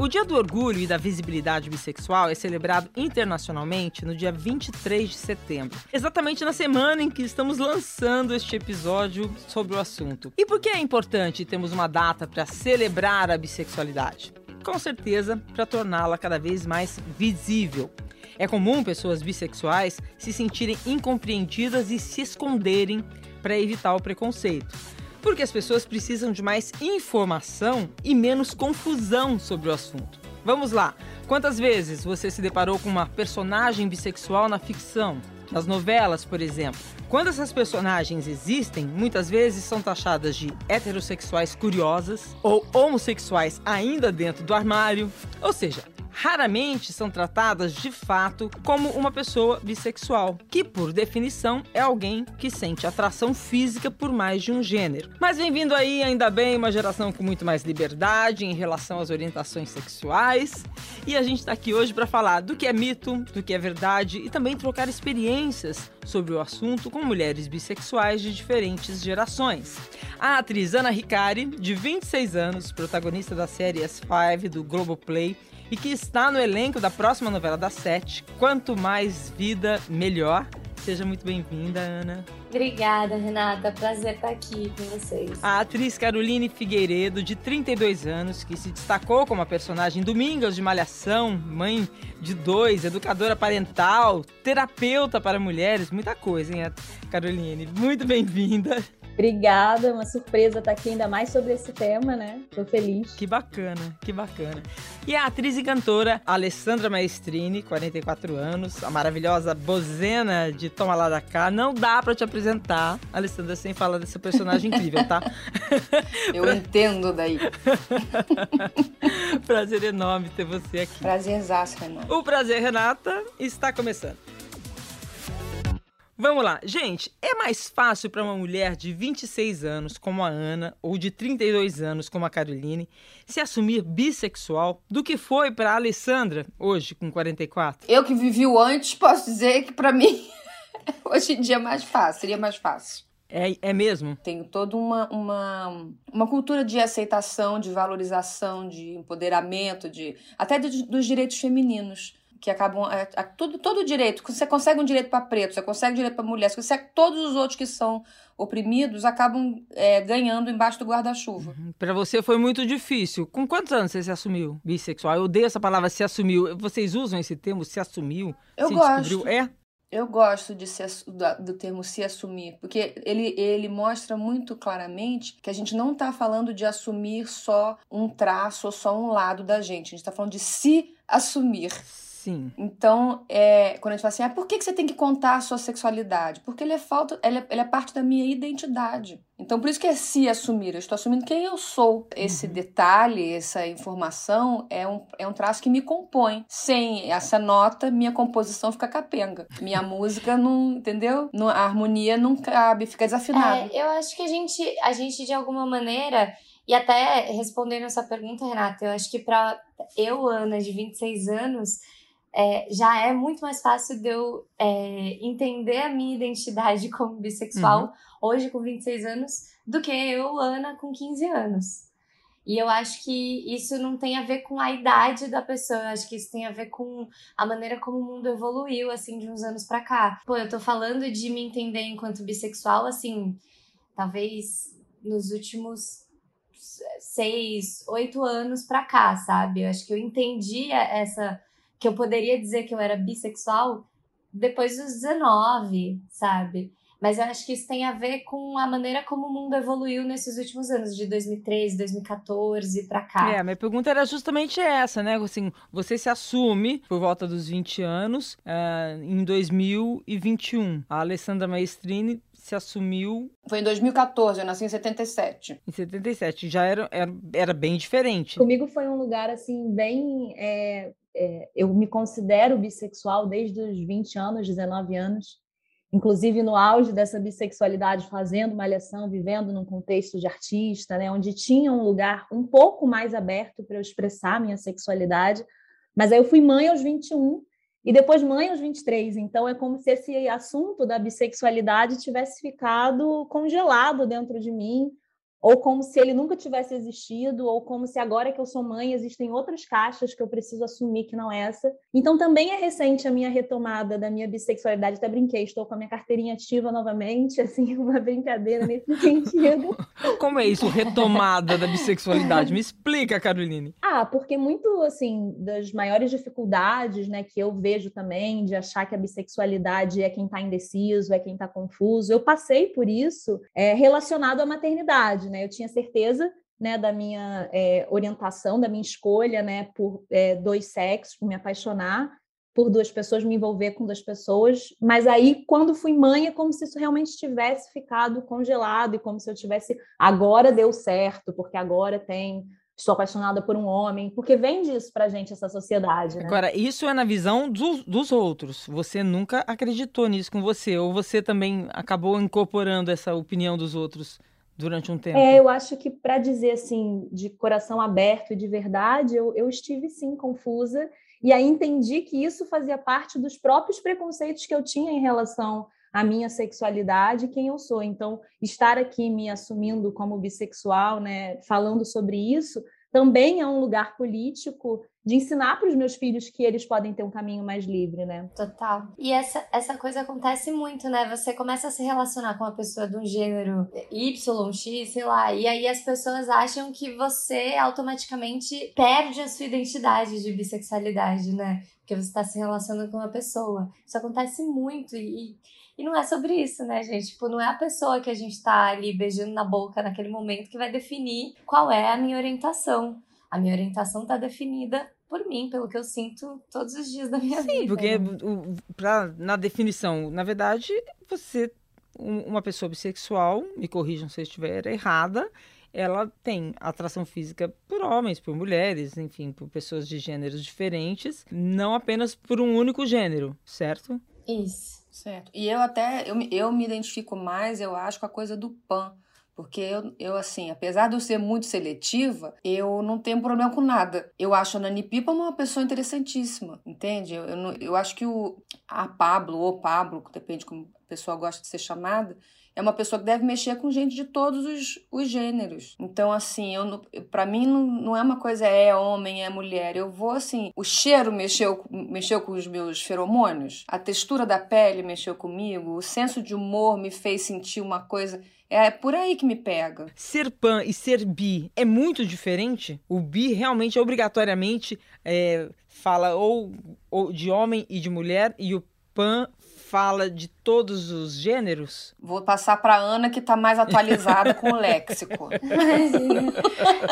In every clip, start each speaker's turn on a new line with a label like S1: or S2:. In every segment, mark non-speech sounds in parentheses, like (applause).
S1: O Dia do Orgulho e da Visibilidade Bissexual é celebrado internacionalmente no dia 23 de setembro, exatamente na semana em que estamos lançando este episódio sobre o assunto. E por que é importante termos uma data para celebrar a bissexualidade? Com certeza, para torná-la cada vez mais visível. É comum pessoas bissexuais se sentirem incompreendidas e se esconderem para evitar o preconceito. Porque as pessoas precisam de mais informação e menos confusão sobre o assunto. Vamos lá! Quantas vezes você se deparou com uma personagem bissexual na ficção? Nas novelas, por exemplo. Quando essas personagens existem, muitas vezes são taxadas de heterossexuais curiosas ou homossexuais ainda dentro do armário. Ou seja, raramente são tratadas de fato como uma pessoa bissexual, que por definição é alguém que sente atração física por mais de um gênero. Mas bem-vindo aí, ainda bem, uma geração com muito mais liberdade em relação às orientações sexuais. E a gente está aqui hoje para falar do que é mito, do que é verdade e também trocar experiências sobre o assunto com mulheres bissexuais de diferentes gerações. A atriz Ana Ricari, de 26 anos, protagonista da série S5 do Globoplay, e que está no elenco da próxima novela da Sete, Quanto Mais Vida, Melhor. Seja muito bem-vinda, Ana.
S2: Obrigada, Renata. Prazer estar aqui com vocês.
S1: A atriz Caroline Figueiredo, de 32 anos, que se destacou como a personagem Domingos de Malhação, mãe de dois, educadora parental, terapeuta para mulheres, muita coisa, hein, Caroline? Muito bem-vinda.
S3: Obrigada, uma surpresa estar aqui ainda mais sobre esse tema, né? Tô feliz.
S1: Que bacana, que bacana. E a atriz e cantora Alessandra Maestrini, 44 anos, a maravilhosa Bozena de Toma Lá da Cá. Não dá para te apresentar, Alessandra, sem falar dessa personagem incrível, tá? (laughs)
S4: Eu pra... entendo daí. (laughs)
S1: prazer enorme ter você aqui.
S4: Prazerzaço, Renata.
S1: O prazer, Renata, está começando. Vamos lá. Gente, é mais fácil para uma mulher de 26 anos, como a Ana, ou de 32 anos, como a Caroline, se assumir bissexual do que foi para a Alessandra, hoje, com 44?
S4: Eu que vivi o antes, posso dizer que para mim, (laughs) hoje em dia é mais fácil, seria mais fácil.
S1: É, é mesmo?
S4: Tenho toda uma, uma, uma cultura de aceitação, de valorização, de empoderamento, de até de, dos direitos femininos que acabam é, a, tudo todo direito você consegue um direito para preto você consegue um direito para mulher você consegue todos os outros que são oprimidos acabam é, ganhando embaixo do guarda-chuva
S1: uhum. para você foi muito difícil com quantos anos você se assumiu bissexual eu odeio essa palavra se assumiu vocês usam esse termo se assumiu
S4: eu
S1: se
S4: gosto
S1: descobriu? é
S4: eu gosto de se, do termo se assumir, porque ele, ele mostra muito claramente que a gente não está falando de assumir só um traço ou só um lado da gente. A gente está falando de se assumir.
S1: Sim.
S4: Então, é, quando a gente fala assim, ah, por que, que você tem que contar a sua sexualidade? Porque ele é falta, ele é, ele é parte da minha identidade. Então, por isso que é se assumir. Eu estou assumindo quem eu sou. Esse uhum. detalhe, essa informação é um, é um traço que me compõe. Sem essa nota, minha composição fica capenga. Minha (laughs) música não, entendeu? a harmonia não cabe, fica desafinada.
S2: É, eu acho que a gente, a gente de alguma maneira e até respondendo essa pergunta, Renata, eu acho que para eu, Ana, de 26 anos, é, já é muito mais fácil de eu é, entender a minha identidade (laughs) como bissexual uhum. hoje com 26 anos do que eu, Ana, com 15 anos. E eu acho que isso não tem a ver com a idade da pessoa, eu acho que isso tem a ver com a maneira como o mundo evoluiu, assim, de uns anos para cá. Pô, eu tô falando de me entender enquanto bissexual, assim, talvez nos últimos seis, oito anos pra cá, sabe? Eu acho que eu entendi essa que eu poderia dizer que eu era bissexual depois dos 19, sabe? Mas eu acho que isso tem a ver com a maneira como o mundo evoluiu nesses últimos anos, de 2013, 2014 para cá.
S1: É, minha pergunta era justamente essa, né? Assim, você se assume por volta dos 20 anos uh, em 2021. A Alessandra Maestrini se assumiu.
S4: Foi em 2014, eu nasci em 77.
S1: Em 77, já era, era, era bem diferente.
S3: Comigo foi um lugar, assim, bem. É, é, eu me considero bissexual desde os 20 anos, 19 anos. Inclusive no auge dessa bissexualidade, fazendo malhação, vivendo num contexto de artista, né, onde tinha um lugar um pouco mais aberto para eu expressar minha sexualidade. Mas aí eu fui mãe aos 21 e depois mãe aos 23. Então é como se esse assunto da bissexualidade tivesse ficado congelado dentro de mim ou como se ele nunca tivesse existido, ou como se agora que eu sou mãe existem outras caixas que eu preciso assumir que não é essa. Então também é recente a minha retomada da minha bissexualidade, até brinquei, estou com a minha carteirinha ativa novamente, (laughs) assim, uma brincadeira nesse sentido. (laughs)
S1: Como é isso, retomada da bissexualidade? Me explica, Caroline.
S3: Ah, porque muito, assim, das maiores dificuldades, né, que eu vejo também de achar que a bissexualidade é quem está indeciso, é quem está confuso, eu passei por isso é, relacionado à maternidade, né? Eu tinha certeza né, da minha é, orientação, da minha escolha né, por é, dois sexos, por me apaixonar por duas pessoas, me envolver com duas pessoas. Mas aí, quando fui mãe, é como se isso realmente tivesse ficado congelado e como se eu tivesse. Agora deu certo, porque agora tem. Estou apaixonada por um homem, porque vem disso pra gente, essa sociedade. Né?
S1: Agora, isso é na visão dos, dos outros. Você nunca acreditou nisso com você, ou você também acabou incorporando essa opinião dos outros durante um tempo?
S3: É, eu acho que para dizer assim, de coração aberto e de verdade, eu, eu estive sim confusa. E aí entendi que isso fazia parte dos próprios preconceitos que eu tinha em relação à minha sexualidade e quem eu sou. Então, estar aqui me assumindo como bissexual, né, falando sobre isso, também é um lugar político de ensinar para os meus filhos que eles podem ter um caminho mais livre, né?
S2: Total. E essa, essa coisa acontece muito, né? Você começa a se relacionar com uma pessoa de um gênero Y, X, sei lá, e aí as pessoas acham que você automaticamente perde a sua identidade de bissexualidade, né? Porque você está se relacionando com uma pessoa. Isso acontece muito e, e não é sobre isso, né, gente? Tipo, não é a pessoa que a gente tá ali beijando na boca naquele momento que vai definir qual é a minha orientação. A minha orientação tá definida por mim, pelo que eu sinto todos os dias da minha
S1: Sim,
S2: vida.
S1: Sim, porque
S2: né?
S1: pra, na definição, na verdade, você, uma pessoa bissexual, me corrijam se eu estiver errada, ela tem atração física por homens, por mulheres, enfim, por pessoas de gêneros diferentes, não apenas por um único gênero, certo?
S2: Isso.
S4: Certo. E eu até, eu, eu me identifico mais, eu acho, com a coisa do pan. Porque eu, eu, assim, apesar de eu ser muito seletiva, eu não tenho problema com nada. Eu acho a Nani Pipa uma pessoa interessantíssima, entende? Eu, eu, eu acho que o, a Pablo, ou Pablo, depende como a pessoa gosta de ser chamada, é uma pessoa que deve mexer com gente de todos os, os gêneros. Então, assim, eu para mim não, não é uma coisa é homem, é mulher. Eu vou assim, o cheiro mexeu, mexeu com os meus feromônios, a textura da pele mexeu comigo, o senso de humor me fez sentir uma coisa. É por aí que me pega.
S1: Ser pan e ser bi é muito diferente? O bi realmente obrigatoriamente é, fala ou, ou de homem e de mulher e o pan fala de todos os gêneros?
S4: Vou passar para Ana, que está mais atualizada com o léxico. (laughs)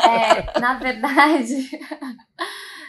S2: é, na verdade,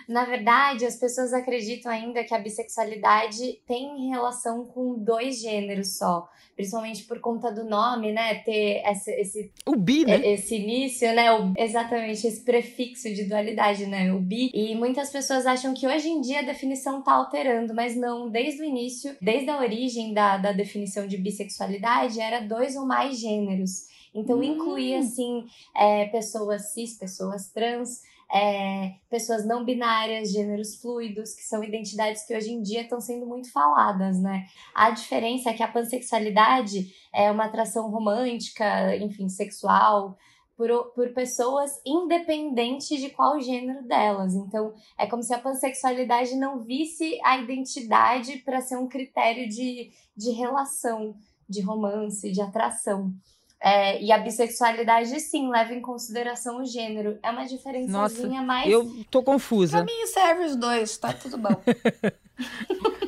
S2: na verdade, as pessoas acreditam ainda que a bissexualidade tem relação com dois gêneros só principalmente por conta do nome, né? Ter esse, esse
S1: o bi, né?
S2: Esse início, né? O, exatamente esse prefixo de dualidade, né? O bi. E muitas pessoas acham que hoje em dia a definição tá alterando, mas não. Desde o início, desde a origem da, da definição de bissexualidade, era dois ou mais gêneros. Então, hum. incluía, assim, é, pessoas cis, pessoas trans, é, pessoas não binárias, gêneros fluidos, que são identidades que hoje em dia estão sendo muito faladas, né? A diferença é que a pansexualidade é uma atração romântica, enfim, sexual, por, por pessoas independente de qual gênero delas. Então, é como se a pansexualidade não visse a identidade para ser um critério de, de relação, de romance, de atração. É, e a bissexualidade, sim, leva em consideração o gênero. É uma diferençazinha mais.
S1: Eu tô confusa.
S4: Pra mim serve os dois, tá tudo bom. (laughs)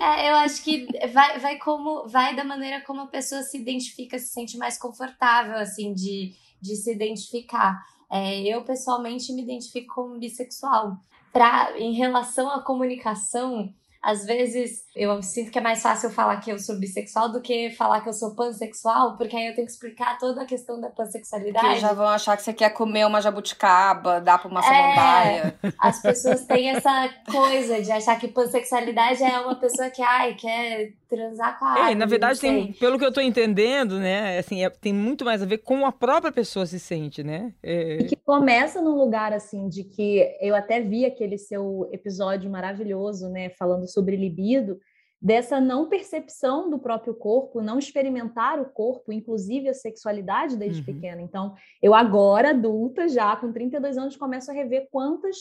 S2: é, eu acho que vai, vai como. Vai da maneira como a pessoa se identifica, se sente mais confortável, assim, de, de se identificar. É, eu, pessoalmente, me identifico como bissexual. Pra, em relação à comunicação, às vezes eu sinto que é mais fácil falar que eu sou bissexual do que falar que eu sou pansexual, porque aí eu tenho que explicar toda a questão da pansexualidade.
S4: Porque já vão achar que você quer comer uma jabuticaba, dar pra uma samambaia.
S2: É, as pessoas têm essa coisa de achar que pansexualidade é uma pessoa que, ai, quer transar com a árvore,
S1: É, na verdade, tem, pelo que eu tô entendendo, né, assim, é, tem muito mais a ver com a própria pessoa se sente, né?
S3: É... E que começa num lugar, assim, de que eu até vi aquele seu episódio maravilhoso, né, falando sobre libido, dessa não percepção do próprio corpo, não experimentar o corpo, inclusive a sexualidade desde uhum. pequena. Então, eu agora, adulta, já com 32 anos, começo a rever quantas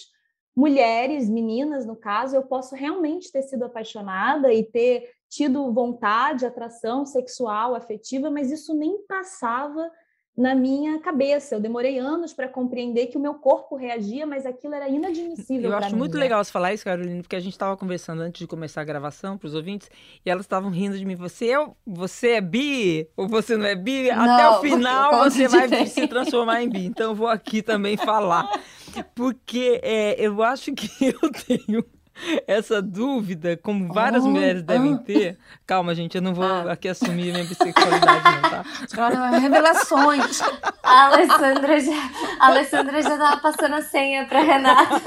S3: mulheres, meninas, no caso, eu posso realmente ter sido apaixonada e ter tido vontade, atração sexual, afetiva, mas isso nem passava na minha cabeça. Eu demorei anos para compreender que o meu corpo reagia, mas aquilo era inadmissível.
S1: Eu acho
S3: mim,
S1: muito
S3: né?
S1: legal você falar isso, Carolina, porque a gente estava conversando antes de começar a gravação para os ouvintes e elas estavam rindo de mim. Você é, você é bi ou você não é bi? Não, Até o final você vai se transformar em bi. Então eu vou aqui também falar. Porque é, eu acho que (laughs) eu tenho (laughs) essa dúvida, como várias oh, mulheres devem ah. ter. Calma, gente, eu não vou ah. aqui assumir minha bissexualidade, não, tá? (laughs)
S4: Olha, revelações.
S2: A Alessandra já, a Alessandra já tava passando a senha pra Renata.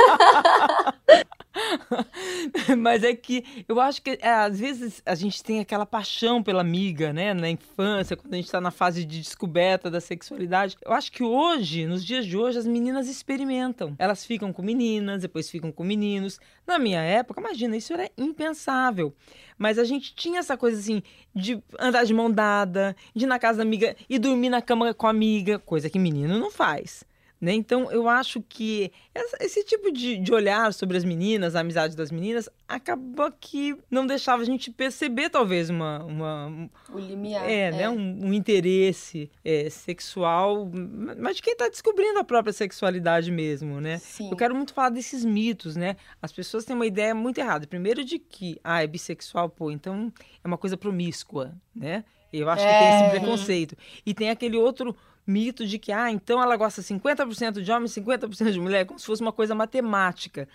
S2: (laughs) (laughs)
S1: Mas é que eu acho que é, às vezes a gente tem aquela paixão pela amiga, né? Na infância, quando a gente está na fase de descoberta da sexualidade. Eu acho que hoje, nos dias de hoje, as meninas experimentam. Elas ficam com meninas, depois ficam com meninos. Na minha época, imagina, isso era impensável. Mas a gente tinha essa coisa assim de andar de mão dada, de ir na casa da amiga e dormir na cama com a amiga, coisa que menino não faz. Né? Então, eu acho que esse tipo de, de, olhar sobre as meninas, a amizade das meninas, acaba que não deixava a gente perceber, talvez, uma. uma
S4: o limiar.
S1: É, é. Né? Um, um interesse é, sexual, mas de quem está descobrindo a própria sexualidade mesmo, né?
S4: Sim.
S1: Eu quero muito falar desses mitos, né? As pessoas têm uma ideia muito errada. Primeiro, de que, ah, é bissexual, pô, então é uma coisa promíscua, né? Eu acho é. que tem esse preconceito. E tem aquele outro mito de que, ah, então ela gosta 50% de homem, 50% de mulher, como se fosse uma coisa matemática.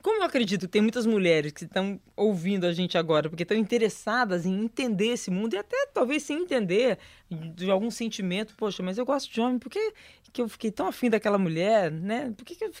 S1: Como eu acredito que tem muitas mulheres que estão ouvindo a gente agora, porque estão interessadas em entender esse mundo e até talvez sem entender de algum sentimento, poxa, mas eu gosto de homem, por que, que eu fiquei tão afim daquela mulher, né? Por que, que eu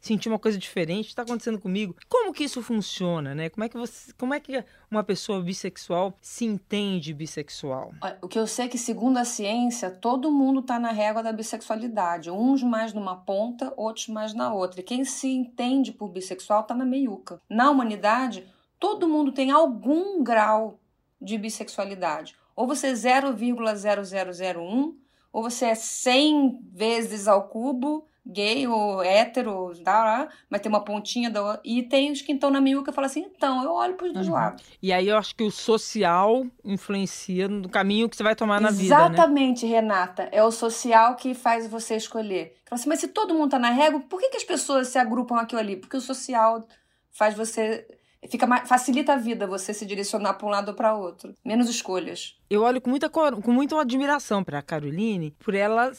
S1: senti uma coisa diferente? está acontecendo comigo? Como que isso funciona, né? Como é que você, como é que uma pessoa bissexual se entende bissexual?
S4: O que eu sei é que, segundo a ciência, todo mundo está na régua da bissexualidade. Uns mais numa ponta, outros mais na outra. E quem se entende por bissexual está na meiuca. Na humanidade, todo mundo tem algum grau de bissexualidade ou você é 0,0001, ou você é 100 vezes ao cubo, gay ou hétero, tá, mas tem uma pontinha da e tem os que estão na miúca e falam assim, então, eu olho para os dois uhum. lados.
S1: E aí eu acho que o social influencia no caminho que você vai tomar na
S4: Exatamente,
S1: vida,
S4: né? Exatamente, Renata. É o social que faz você escolher. Fala assim, mas se todo mundo tá na régua, por que, que as pessoas se agrupam aqui ou ali? Porque o social faz você fica mais, facilita a vida você se direcionar para um lado ou para outro. Menos escolhas.
S1: Eu olho com muita, com muita admiração para a Caroline por ela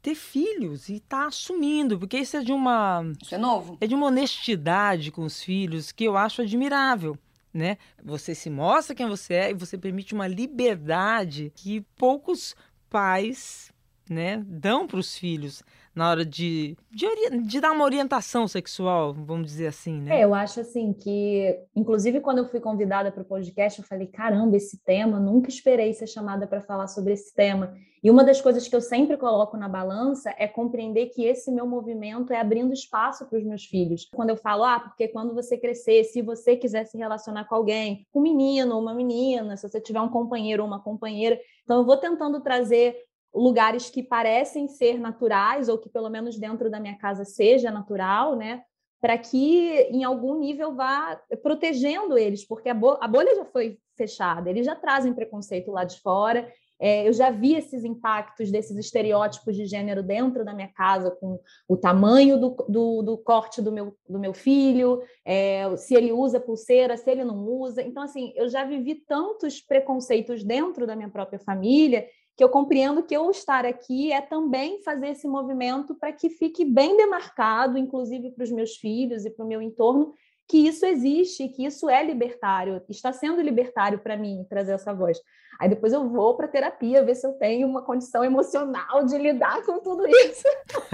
S1: ter filhos e tá assumindo, porque isso é de uma.
S4: Isso é novo.
S1: É de uma honestidade com os filhos que eu acho admirável. Né? Você se mostra quem você é e você permite uma liberdade que poucos pais né, dão para os filhos na hora de, de, de, dar uma orientação sexual, vamos dizer assim, né?
S3: É, eu acho assim que, inclusive quando eu fui convidada para o podcast, eu falei, caramba, esse tema, nunca esperei ser chamada para falar sobre esse tema. E uma das coisas que eu sempre coloco na balança é compreender que esse meu movimento é abrindo espaço para os meus filhos. Quando eu falo, ah, porque quando você crescer, se você quiser se relacionar com alguém, um menino ou uma menina, se você tiver um companheiro ou uma companheira, então eu vou tentando trazer lugares que parecem ser naturais, ou que pelo menos dentro da minha casa seja natural, né? Para que em algum nível vá protegendo eles, porque a, bo a bolha já foi fechada, eles já trazem preconceito lá de fora. É, eu já vi esses impactos desses estereótipos de gênero dentro da minha casa, com o tamanho do, do, do corte do meu, do meu filho, é, se ele usa pulseira, se ele não usa. Então, assim, eu já vivi tantos preconceitos dentro da minha própria família que eu compreendo que eu estar aqui é também fazer esse movimento para que fique bem demarcado, inclusive para os meus filhos e para o meu entorno, que isso existe, que isso é libertário, está sendo libertário para mim trazer essa voz. Aí depois eu vou para terapia ver se eu tenho uma condição emocional de lidar com tudo isso.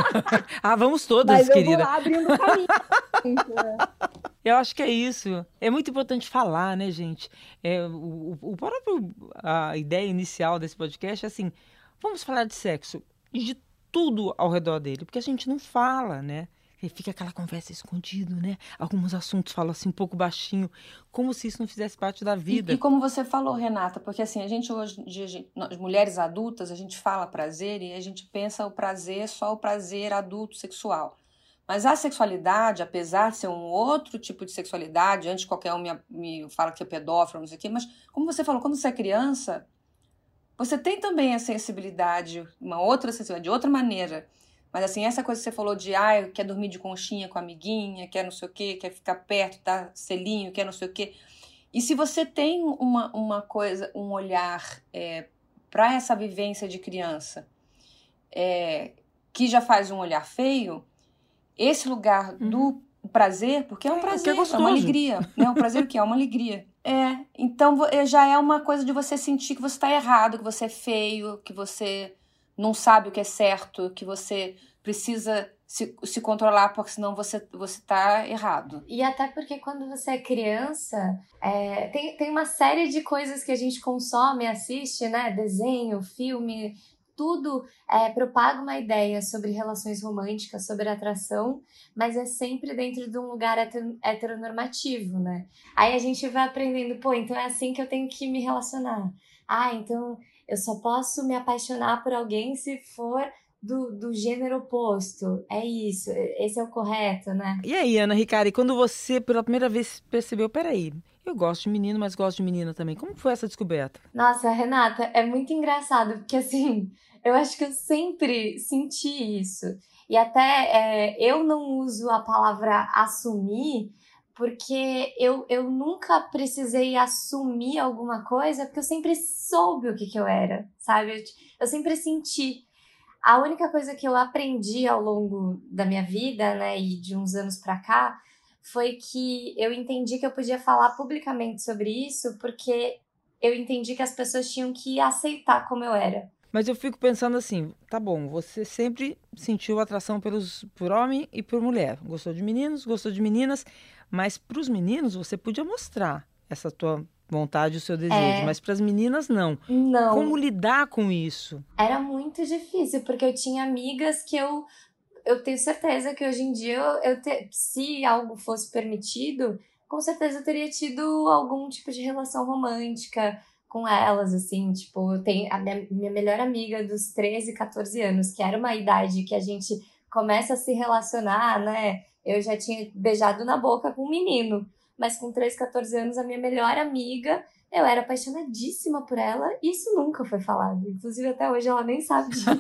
S3: (laughs)
S1: ah, vamos todas,
S3: Mas
S1: querida.
S3: eu vou lá abrindo caminho.
S1: Eu acho que é isso. É muito importante falar, né, gente? É, o, o próprio a ideia inicial desse podcast é assim: vamos falar de sexo e de tudo ao redor dele, porque a gente não fala, né? E fica aquela conversa escondido, né? Alguns assuntos falam assim um pouco baixinho, como se isso não fizesse parte da vida.
S4: E, e como você falou, Renata, porque assim, a gente hoje, de, nós, mulheres adultas, a gente fala prazer e a gente pensa o prazer só o prazer adulto sexual. Mas a sexualidade, apesar de ser um outro tipo de sexualidade, antes qualquer um me, me fala que é pedófilo, não sei o quê, mas como você falou, quando você é criança, você tem também a sensibilidade, uma outra sensibilidade, de outra maneira. Mas assim, essa coisa que você falou de, ah, quer dormir de conchinha com a amiguinha, quer não sei o quê, quer ficar perto, tá selinho, quer não sei o quê. E se você tem uma, uma coisa, um olhar é, para essa vivência de criança, é, que já faz um olhar feio, esse lugar uhum. do prazer, porque é um é, prazer, é, é uma alegria, né? O prazer o que é uma alegria. (laughs) É, então é, já é uma coisa de você sentir que você está errado, que você é feio, que você não sabe o que é certo, que você precisa se, se controlar, porque senão você, você tá errado.
S2: E até porque quando você é criança, é, tem, tem uma série de coisas que a gente consome, assiste, né? Desenho, filme, tudo é, propaga uma ideia sobre relações românticas, sobre atração, mas é sempre dentro de um lugar heteronormativo, né? Aí a gente vai aprendendo, pô, então é assim que eu tenho que me relacionar. Ah, então eu só posso me apaixonar por alguém se for do, do gênero oposto. É isso, esse é o correto, né?
S1: E aí, Ana Ricari, quando você pela primeira vez percebeu, peraí, eu gosto de menino, mas gosto de menina também. Como foi essa descoberta?
S2: Nossa, Renata, é muito engraçado, porque assim, eu acho que eu sempre senti isso. E até é, eu não uso a palavra assumir, porque eu, eu nunca precisei assumir alguma coisa, porque eu sempre soube o que, que eu era, sabe? Eu, eu sempre senti. A única coisa que eu aprendi ao longo da minha vida, né, e de uns anos para cá, foi que eu entendi que eu podia falar publicamente sobre isso, porque eu entendi que as pessoas tinham que aceitar como eu era.
S1: Mas eu fico pensando assim, tá bom, você sempre sentiu atração pelos, por homem e por mulher. Gostou de meninos, gostou de meninas, mas para os meninos você podia mostrar essa tua vontade, o seu desejo, é... mas para as meninas não.
S2: Não.
S1: Como lidar com isso?
S2: Era muito difícil, porque eu tinha amigas que eu eu tenho certeza que hoje em dia eu, eu te, se algo fosse permitido, com certeza eu teria tido algum tipo de relação romântica com elas, assim, tipo, eu tenho a minha, minha melhor amiga dos 13, 14 anos, que era uma idade que a gente começa a se relacionar, né? Eu já tinha beijado na boca com um menino mas com 13, 14 anos, a minha melhor amiga, eu era apaixonadíssima por ela, e isso nunca foi falado. Inclusive, até hoje ela nem sabe disso. (laughs)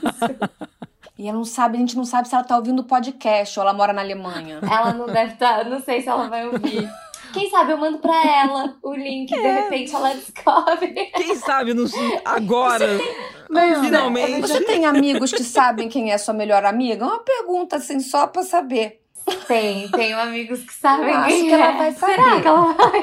S4: E ela não sabe, a gente não sabe se ela tá ouvindo o podcast ou ela mora na Alemanha.
S2: Ela não deve estar, tá, não sei se ela vai ouvir. Quem sabe eu mando pra ela o link, é. de repente ela descobre.
S1: Quem sabe no, agora, Mas, finalmente.
S4: Você tem amigos que sabem quem é sua melhor amiga? Uma pergunta assim, só pra saber.
S2: Tem, tenho amigos que sabem. Eu
S3: acho que ela é. vai saber. Será que ela vai?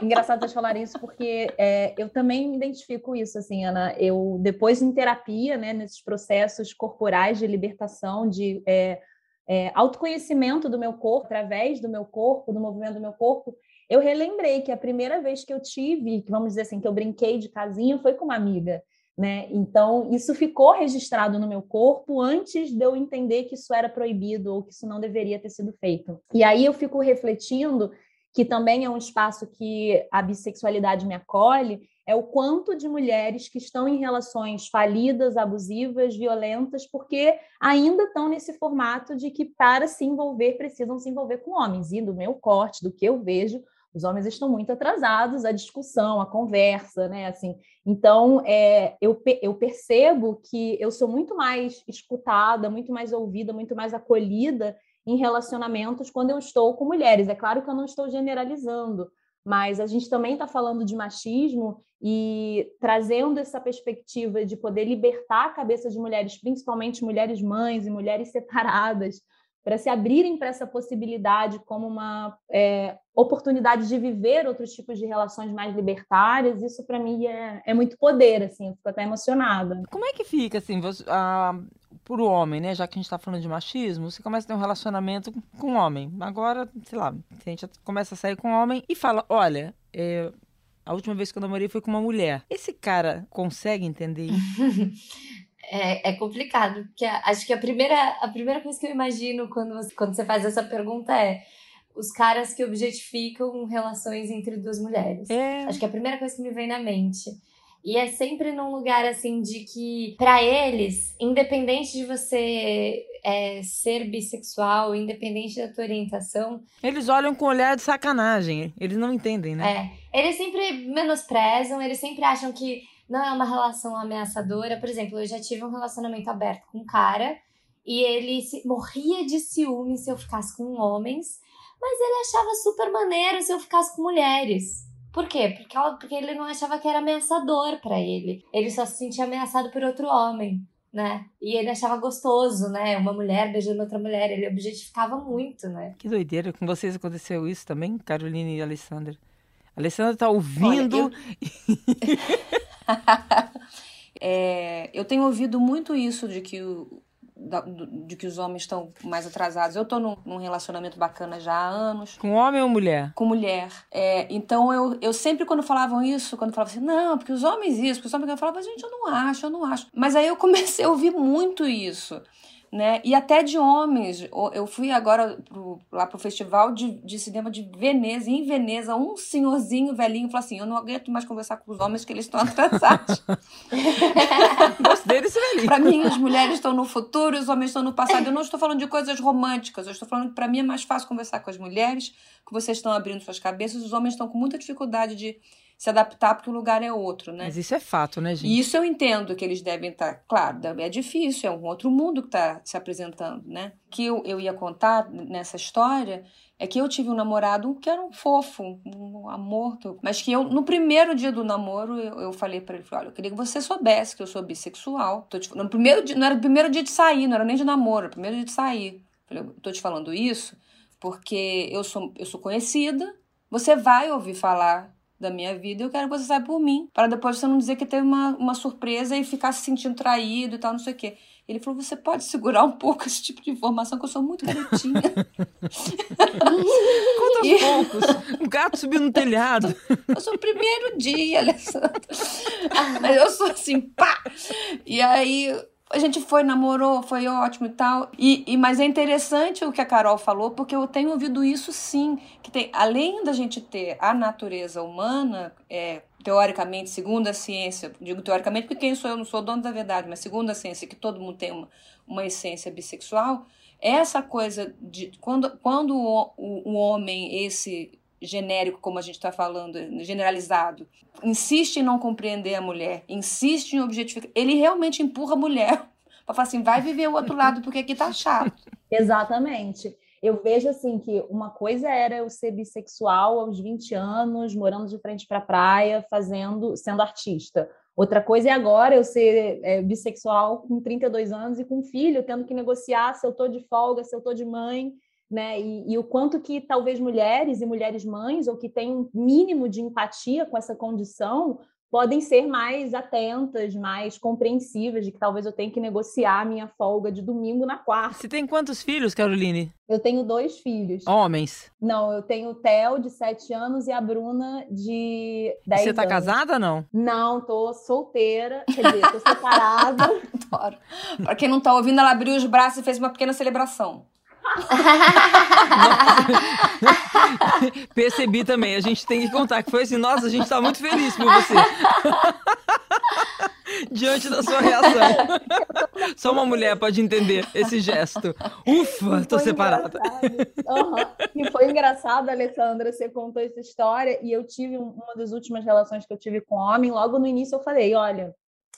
S3: (laughs) Engraçado vocês falarem isso, porque é, eu também me identifico isso, assim, Ana. Eu, depois em terapia, né, nesses processos corporais de libertação, de é, é, autoconhecimento do meu corpo, através do meu corpo, do movimento do meu corpo, eu relembrei que a primeira vez que eu tive, que vamos dizer assim, que eu brinquei de casinha, foi com uma amiga. Né? Então, isso ficou registrado no meu corpo antes de eu entender que isso era proibido ou que isso não deveria ter sido feito. E aí eu fico refletindo que também é um espaço que a bissexualidade me acolhe, é o quanto de mulheres que estão em relações falidas, abusivas, violentas, porque ainda estão nesse formato de que para se envolver precisam se envolver com homens. E do meu corte, do que eu vejo, os homens estão muito atrasados à discussão, à conversa, né? Assim, então é, eu, eu percebo que eu sou muito mais escutada, muito mais ouvida, muito mais acolhida em relacionamentos quando eu estou com mulheres. É claro que eu não estou generalizando, mas a gente também está falando de machismo e trazendo essa perspectiva de poder libertar a cabeça de mulheres, principalmente mulheres mães e mulheres separadas, para se abrirem para essa possibilidade como uma é, oportunidade de viver outros tipos de relações mais libertárias, isso para mim é, é, muito poder, assim, eu fico até emocionada.
S1: Como é que fica, assim, você, ah, por o homem, né, já que a gente está falando de machismo, você começa a ter um relacionamento com um homem, agora, sei lá, a gente começa a sair com um homem e fala, olha, é, a última vez que eu namorei foi com uma mulher. Esse cara consegue entender isso? (laughs)
S2: É, é complicado, porque acho que a primeira, a primeira coisa que eu imagino quando você, quando você faz essa pergunta é os caras que objetificam relações entre duas mulheres.
S1: É.
S2: Acho que é a primeira coisa que me vem na mente. E é sempre num lugar assim de que, para eles, independente de você é, ser bissexual, independente da tua orientação.
S1: Eles olham com olhar de sacanagem. Eles não entendem,
S2: né? É. Eles sempre menosprezam, eles sempre acham que não é uma relação ameaçadora. Por exemplo, eu já tive um relacionamento aberto com um cara e ele se, morria de ciúme se eu ficasse com homens, mas ele achava super maneiro se eu ficasse com mulheres. Por quê? Porque, ela, porque ele não achava que era ameaçador para ele. Ele só se sentia ameaçado por outro homem, né? E ele achava gostoso, né? Uma mulher beijando outra mulher. Ele objetificava muito, né?
S1: Que doideira. Com vocês aconteceu isso também, Carolina e Alessandra? A Alessandra tá ouvindo.
S4: Olha, eu... (laughs) (laughs) é, eu tenho ouvido muito isso de que o, de que os homens estão mais atrasados. Eu tô num, num, relacionamento bacana já há anos.
S1: Com homem ou mulher?
S4: Com mulher. É, então eu, eu sempre, quando falavam isso, quando falavam assim, não, porque os homens isso, porque os homens eu falava, gente, eu não acho, eu não acho. Mas aí eu comecei a ouvir muito isso né? E até de homens. Eu fui agora pro, lá pro festival de, de cinema de Veneza. E em Veneza, um senhorzinho velhinho falou assim: Eu não aguento mais conversar com os homens que eles estão atrasados. (laughs)
S1: Gostei desse velhinho.
S4: Pra mim, as mulheres estão no futuro, os homens estão no passado. Eu não estou falando de coisas românticas. Eu estou falando que pra mim é mais fácil conversar com as mulheres, que vocês estão abrindo suas cabeças. Os homens estão com muita dificuldade de se adaptar porque o lugar é outro, né?
S1: Mas isso é fato, né, gente?
S4: E isso eu entendo que eles devem estar, tá, claro, é difícil, é um outro mundo que está se apresentando, né? O que eu, eu ia contar nessa história é que eu tive um namorado que era um fofo, um amor, mas que eu, no primeiro dia do namoro, eu, eu falei para ele, olha, eu queria que você soubesse que eu sou bissexual. Te, no primeiro dia, não era o primeiro dia de sair, não era nem de namoro, era o primeiro dia de sair. Falei, eu tô te falando isso porque eu sou, eu sou conhecida, você vai ouvir falar da minha vida, eu quero que você saiba por mim, para depois você não dizer que teve uma, uma surpresa e ficar se sentindo traído e tal, não sei o quê. Ele falou: você pode segurar um pouco esse tipo de informação, que eu sou muito garotinha. (laughs)
S1: Conta e... poucos. Um gato subiu no telhado.
S4: Eu sou o primeiro dia, Alessandra. Mas eu sou assim, pá! E aí a gente foi, namorou, foi ótimo e tal. E, e, mas é interessante o que a Carol falou, porque eu tenho ouvido isso sim. Que tem, além da gente ter a natureza humana, é, teoricamente, segundo a ciência, digo teoricamente porque quem sou eu não sou dono da verdade, mas segundo a ciência, que todo mundo tem uma, uma essência bissexual, essa coisa de quando, quando o, o, o homem, esse genérico, como a gente está falando, generalizado, insiste em não compreender a mulher, insiste em objetificar, ele realmente empurra a mulher (laughs) para falar assim, vai viver o outro lado porque aqui tá chato. (laughs)
S3: Exatamente. Eu vejo assim que uma coisa era eu ser bissexual aos 20 anos, morando de frente para a praia, fazendo, sendo artista. Outra coisa é agora eu ser é, bissexual com 32 anos e com filho, tendo que negociar se eu tô de folga, se eu tô de mãe né? E, e, o quanto que talvez mulheres e mulheres mães, ou que têm um mínimo de empatia com essa condição, podem ser mais atentas, mais compreensivas de que talvez eu tenha que negociar a minha folga de domingo na quarta.
S1: Você tem quantos filhos, Caroline?
S3: Eu tenho dois filhos.
S1: Homens?
S3: Não, eu tenho o Theo, de 7 anos, e a Bruna, de 10
S1: Você
S3: tá
S1: anos. casada ou não?
S3: Não, tô solteira. Quer dizer, tô separada. (laughs)
S4: Adoro. Pra quem não tá ouvindo, ela abriu os braços e fez uma pequena celebração. (laughs)
S1: Percebi também, a gente tem que contar que foi assim, nossa, a gente está muito feliz por você. (laughs) Diante da sua reação. Só uma mulher pode entender esse gesto. Ufa, tô separada.
S3: Uhum. E foi engraçado, Alessandra, você contou essa história e eu tive uma das últimas relações que eu tive com homem. Logo no início eu falei, olha,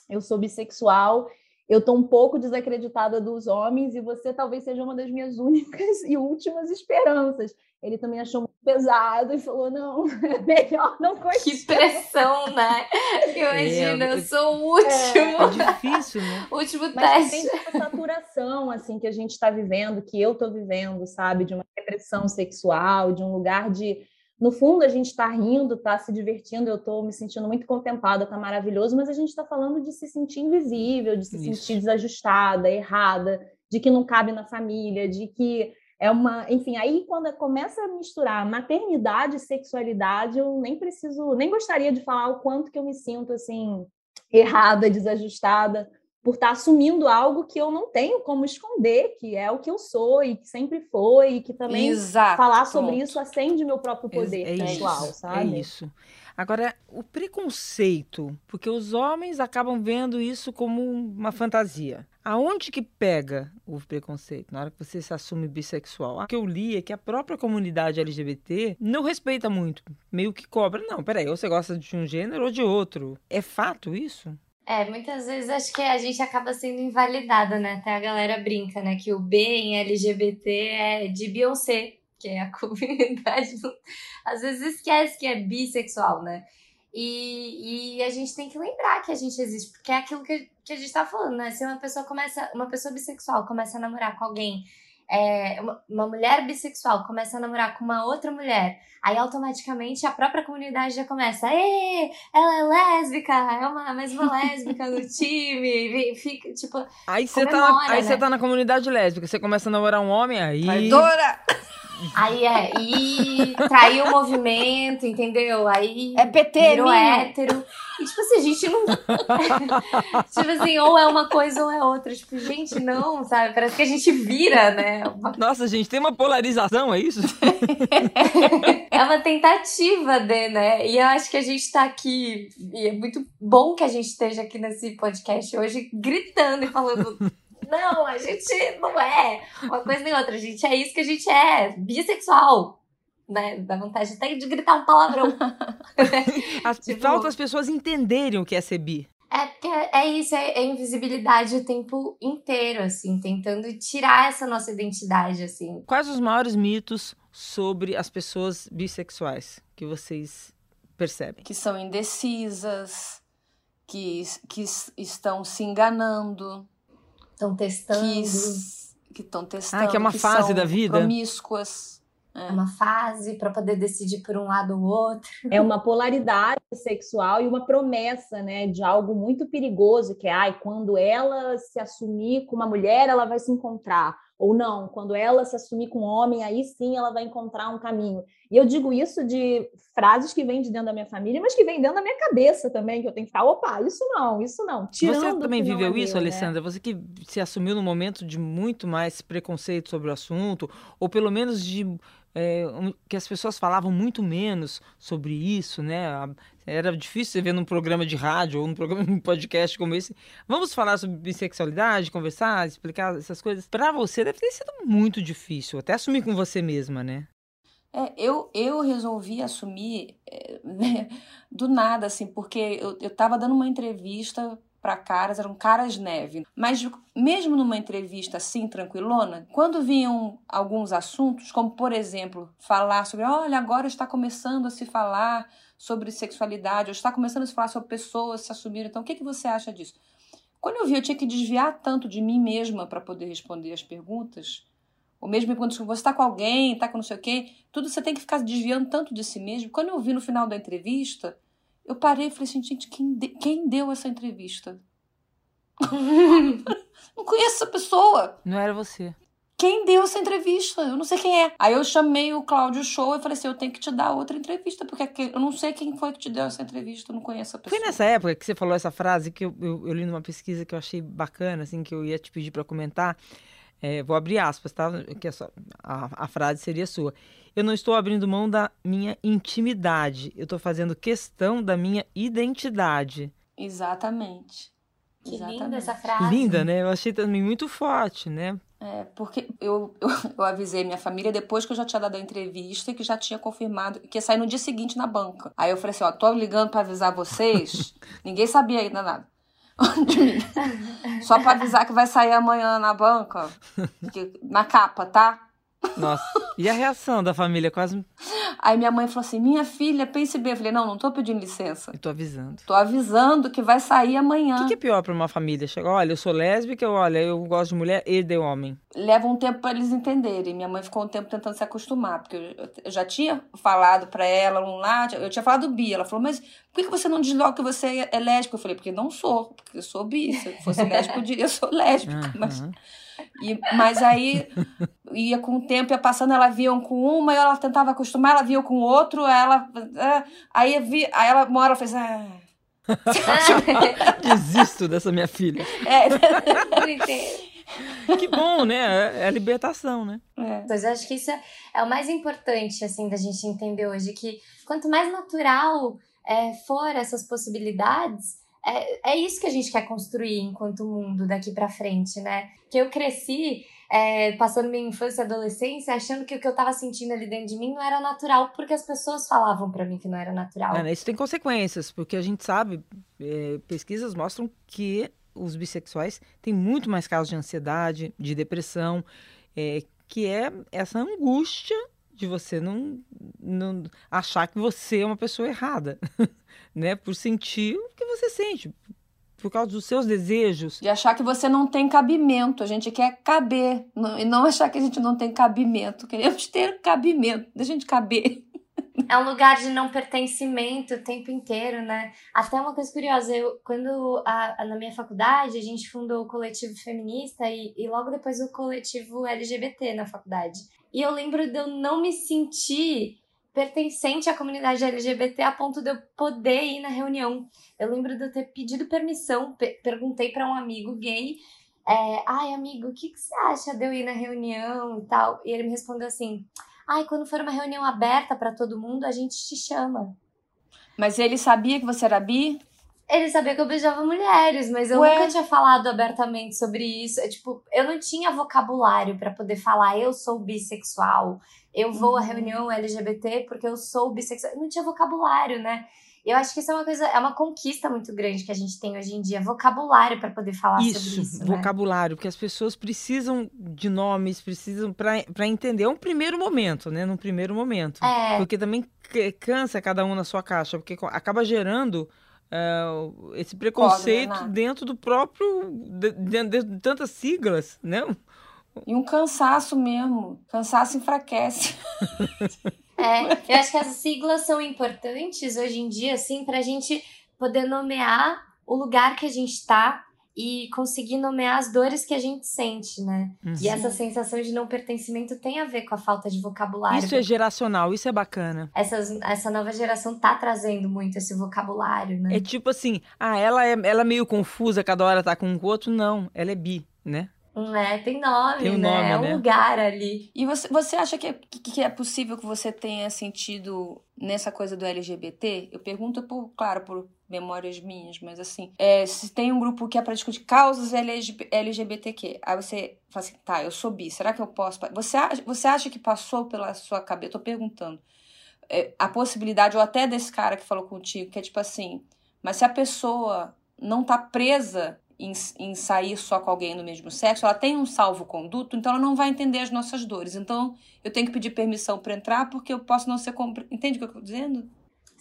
S3: eu sou bissexual eu estou um pouco desacreditada dos homens e você talvez seja uma das minhas (laughs) únicas e últimas esperanças. Ele também achou muito pesado e falou: não, (laughs) é melhor não continuar.
S2: Que pressão, né? (laughs) Imagina, é, eu sou o último. É,
S1: é difícil, né?
S2: último
S3: Mas
S2: teste.
S3: Tem essa saturação assim, que a gente está vivendo, que eu estou vivendo, sabe? De uma repressão sexual, de um lugar de no fundo, a gente está rindo, está se divertindo, eu estou me sentindo muito contemplada, está maravilhoso, mas a gente está falando de se sentir invisível, de se Isso. sentir desajustada, errada, de que não cabe na família, de que é uma. Enfim, aí quando começa a misturar maternidade e sexualidade, eu nem preciso, nem gostaria de falar o quanto que eu me sinto assim, errada, desajustada, por estar tá assumindo algo que eu não tenho como esconder, que é o que eu sou e que sempre foi, e que também
S4: Exato,
S3: falar sobre isso acende meu próprio poder
S1: é, é
S3: pessoal,
S1: isso,
S3: sabe?
S1: É isso. Agora, o preconceito, porque os homens acabam vendo isso como uma fantasia. Aonde que pega o preconceito na hora que você se assume bissexual? O que eu li é que a própria comunidade LGBT não respeita muito, meio que cobra. Não, peraí, ou você gosta de um gênero ou de outro. É fato isso?
S2: É, muitas vezes acho que a gente acaba sendo invalidada, né? Até a galera brinca, né? Que o B em LGBT é de Beyoncé, que é a (laughs) comunidade. Às vezes esquece que é bissexual, né? E, e a gente tem que lembrar que a gente existe, porque é aquilo que, que a gente tá falando, né? Se uma pessoa começa, uma pessoa bissexual começa a namorar com alguém é, uma, uma, mulher bissexual começa a namorar com uma outra mulher, aí automaticamente a própria comunidade já começa, Ê, ela é lésbica, é uma mais uma (laughs) lésbica no time, fica, tipo,
S1: Aí você tá, aí né? tá na comunidade lésbica, você começa a namorar um homem, aí...
S4: Traidora!
S2: Aí é, e traiu o movimento, entendeu? Aí
S4: é PT,
S2: virou minha. hétero. E tipo assim, a gente não. (laughs) tipo assim, ou é uma coisa ou é outra. Tipo, gente, não, sabe? Parece que a gente vira, né?
S1: Nossa, gente, tem uma polarização, é isso? (laughs)
S2: é uma tentativa de, né? E eu acho que a gente tá aqui. E é muito bom que a gente esteja aqui nesse podcast hoje gritando e falando não, a gente não é uma coisa nem outra. A gente é isso que a gente é, bissexual. Né? Dá vontade até de gritar um palavrão. (laughs)
S1: as, tipo, falta as pessoas entenderem o que é ser bi.
S2: É, porque é isso, é, é, invisibilidade o tempo inteiro, assim, tentando tirar essa nossa identidade, assim.
S1: Quais os maiores mitos sobre as pessoas bissexuais que vocês percebem?
S4: Que são indecisas, que, que estão se enganando,
S2: Estão testando.
S4: Que estão testando.
S1: Ah, que é uma
S4: que
S1: fase da vida.
S4: Promíscuas.
S2: É. é uma fase para poder decidir por um lado ou outro.
S3: É uma polaridade sexual e uma promessa, né, de algo muito perigoso que é, ai, quando ela se assumir com uma mulher, ela vai se encontrar. Ou não, quando ela se assumir com um homem, aí sim ela vai encontrar um caminho. E eu digo isso de frases que vêm de dentro da minha família, mas que vêm dentro da minha cabeça também, que eu tenho que ficar, opa, isso não, isso não.
S1: Tirando Você também viveu é isso, meu, né? Alessandra? Né? Você que se assumiu num momento de muito mais preconceito sobre o assunto, ou pelo menos de é, que as pessoas falavam muito menos sobre isso, né? Era difícil você ver num programa de rádio ou num programa (laughs) um podcast como esse. Vamos falar sobre bissexualidade, conversar, explicar essas coisas. Para você deve ter sido muito difícil, até assumir com você mesma, né?
S4: É, eu, eu resolvi assumir é, (laughs) do nada, assim, porque eu, eu tava dando uma entrevista para caras, eram caras neve. Mas mesmo numa entrevista assim, tranquilona, quando vinham alguns assuntos, como por exemplo, falar sobre, olha, agora está começando a se falar sobre sexualidade, ou está começando a se falar sobre pessoas se assumiram, então o que, que você acha disso? Quando eu vi, eu tinha que desviar tanto de mim mesma para poder responder as perguntas, ou mesmo perguntas que você está com alguém, está com não sei o quê, tudo você tem que ficar desviando tanto de si mesmo. Quando eu vi no final da entrevista, eu parei e falei assim, gente, quem, de, quem deu essa entrevista? (laughs) não conheço essa pessoa.
S1: Não era você.
S4: Quem deu essa entrevista? Eu não sei quem é. Aí eu chamei o Cláudio Show e falei assim: eu tenho que te dar outra entrevista, porque eu não sei quem foi que te deu essa entrevista, eu não conheço a pessoa.
S1: Foi nessa época que você falou essa frase que eu, eu, eu li numa pesquisa que eu achei bacana, assim, que eu ia te pedir para comentar. É, vou abrir aspas, tá? Que a, a frase seria sua. Eu não estou abrindo mão da minha intimidade, eu estou fazendo questão da minha identidade.
S4: Exatamente.
S2: Que Exatamente. linda essa frase.
S1: Linda, né? Eu achei também muito forte, né?
S4: É, porque eu, (laughs) eu, eu, avisei minha família depois que eu já tinha dado a entrevista e que já tinha confirmado que ia sair no dia seguinte na banca. Aí eu falei assim: ó, tô ligando para avisar vocês. (laughs) Ninguém sabia ainda nada. (laughs) Só para avisar que vai sair amanhã na banca, na capa, tá?
S1: Nossa. E a reação da família? Quase.
S4: Aí minha mãe falou assim: minha filha, pense bem. Eu falei: não, não tô pedindo licença.
S1: Eu tô avisando.
S4: Tô avisando que vai sair amanhã.
S1: O que, que, é pior pra uma família? Chega, olha, eu sou lésbica, olha, eu gosto de mulher e de homem.
S4: Leva um tempo para eles entenderem. Minha mãe ficou um tempo tentando se acostumar, porque eu, já tinha falado para ela um lá, eu tinha falado bi. Ela falou: mas por que você não diz logo que você é lésbica? Eu falei: porque não sou, porque eu sou bi. Se eu fosse lésbica, eu diria: eu sou lésbica. Uhum. Mas. E, mas aí ia com o tempo, ia passando, ela via um com uma, e ela tentava acostumar, ela via com o outro, ela. É, aí, vi, aí ela uma hora fez. Ah, (laughs)
S1: Desisto dessa minha filha.
S4: É. (laughs)
S1: que bom, né? É a libertação, né?
S2: É. Pois eu acho que isso é o mais importante, assim, da gente entender hoje, que quanto mais natural é, for essas possibilidades, é, é isso que a gente quer construir enquanto mundo daqui para frente, né? Que eu cresci é, passando minha infância e adolescência achando que o que eu tava sentindo ali dentro de mim não era natural porque as pessoas falavam para mim que não era natural.
S1: É, isso tem consequências, porque a gente sabe, é, pesquisas mostram que os bissexuais têm muito mais casos de ansiedade, de depressão, é, que é essa angústia de você não, não achar que você é uma pessoa errada, (laughs) né? Por sentir o que você sente, por causa dos seus desejos.
S4: De achar que você não tem cabimento. A gente quer caber. Não, e não achar que a gente não tem cabimento. Queremos ter cabimento. Deixa a gente caber. (laughs)
S2: É um lugar de não pertencimento o tempo inteiro, né? Até uma coisa curiosa, eu, quando a, a, na minha faculdade a gente fundou o coletivo feminista e, e logo depois o coletivo LGBT na faculdade. E eu lembro de eu não me sentir pertencente à comunidade LGBT a ponto de eu poder ir na reunião. Eu lembro de eu ter pedido permissão, perguntei para um amigo gay, é, ai amigo, o que, que você acha de eu ir na reunião e tal? E ele me respondeu assim, ai, quando for uma reunião aberta para todo mundo, a gente te chama.
S4: Mas ele sabia que você era bi?
S2: Ele sabia que eu beijava mulheres, mas eu Ué? nunca tinha falado abertamente sobre isso. É, tipo, eu não tinha vocabulário para poder falar eu sou bissexual, eu vou uhum. à reunião LGBT porque eu sou bissexual. Eu não tinha vocabulário, né? Eu acho que isso é uma coisa, é uma conquista muito grande que a gente tem hoje em dia, vocabulário para poder falar
S1: isso,
S2: sobre isso.
S1: Né? Vocabulário, porque as pessoas precisam de nomes, precisam para entender. É um primeiro momento, né? Num primeiro momento.
S2: É.
S1: Porque também cansa cada um na sua caixa, porque acaba gerando uh, esse preconceito Pode, né, dentro do próprio. dentro de tantas siglas, né?
S4: E um cansaço mesmo. Cansaço enfraquece. (laughs)
S2: É, eu acho que as siglas são importantes hoje em dia, assim, para a gente poder nomear o lugar que a gente está e conseguir nomear as dores que a gente sente, né? Uhum. E essa sensação de não pertencimento tem a ver com a falta de vocabulário.
S1: Isso é geracional, isso é bacana.
S2: Essas, essa nova geração tá trazendo muito esse vocabulário, né?
S1: É tipo assim, ah, ela é, ela é meio confusa, cada hora tá com o outro. Não, ela é bi, né?
S2: É, tem nome, tem um né? Nome, é um né? lugar ali.
S4: E você, você acha que é, que é possível que você tenha sentido nessa coisa do LGBT? Eu pergunto, por, claro, por memórias minhas, mas assim, é, se tem um grupo que é para discutir causas LGBTQ, aí você fala assim, tá, eu sou bi, será que eu posso? Você, você acha que passou pela sua cabeça? Eu tô perguntando. É, a possibilidade, ou até desse cara que falou contigo, que é tipo assim, mas se a pessoa não tá presa em, em sair só com alguém do mesmo sexo, ela tem um salvo-conduto, então ela não vai entender as nossas dores. Então, eu tenho que pedir permissão para entrar porque eu posso não ser. Compre... Entende o que eu estou dizendo?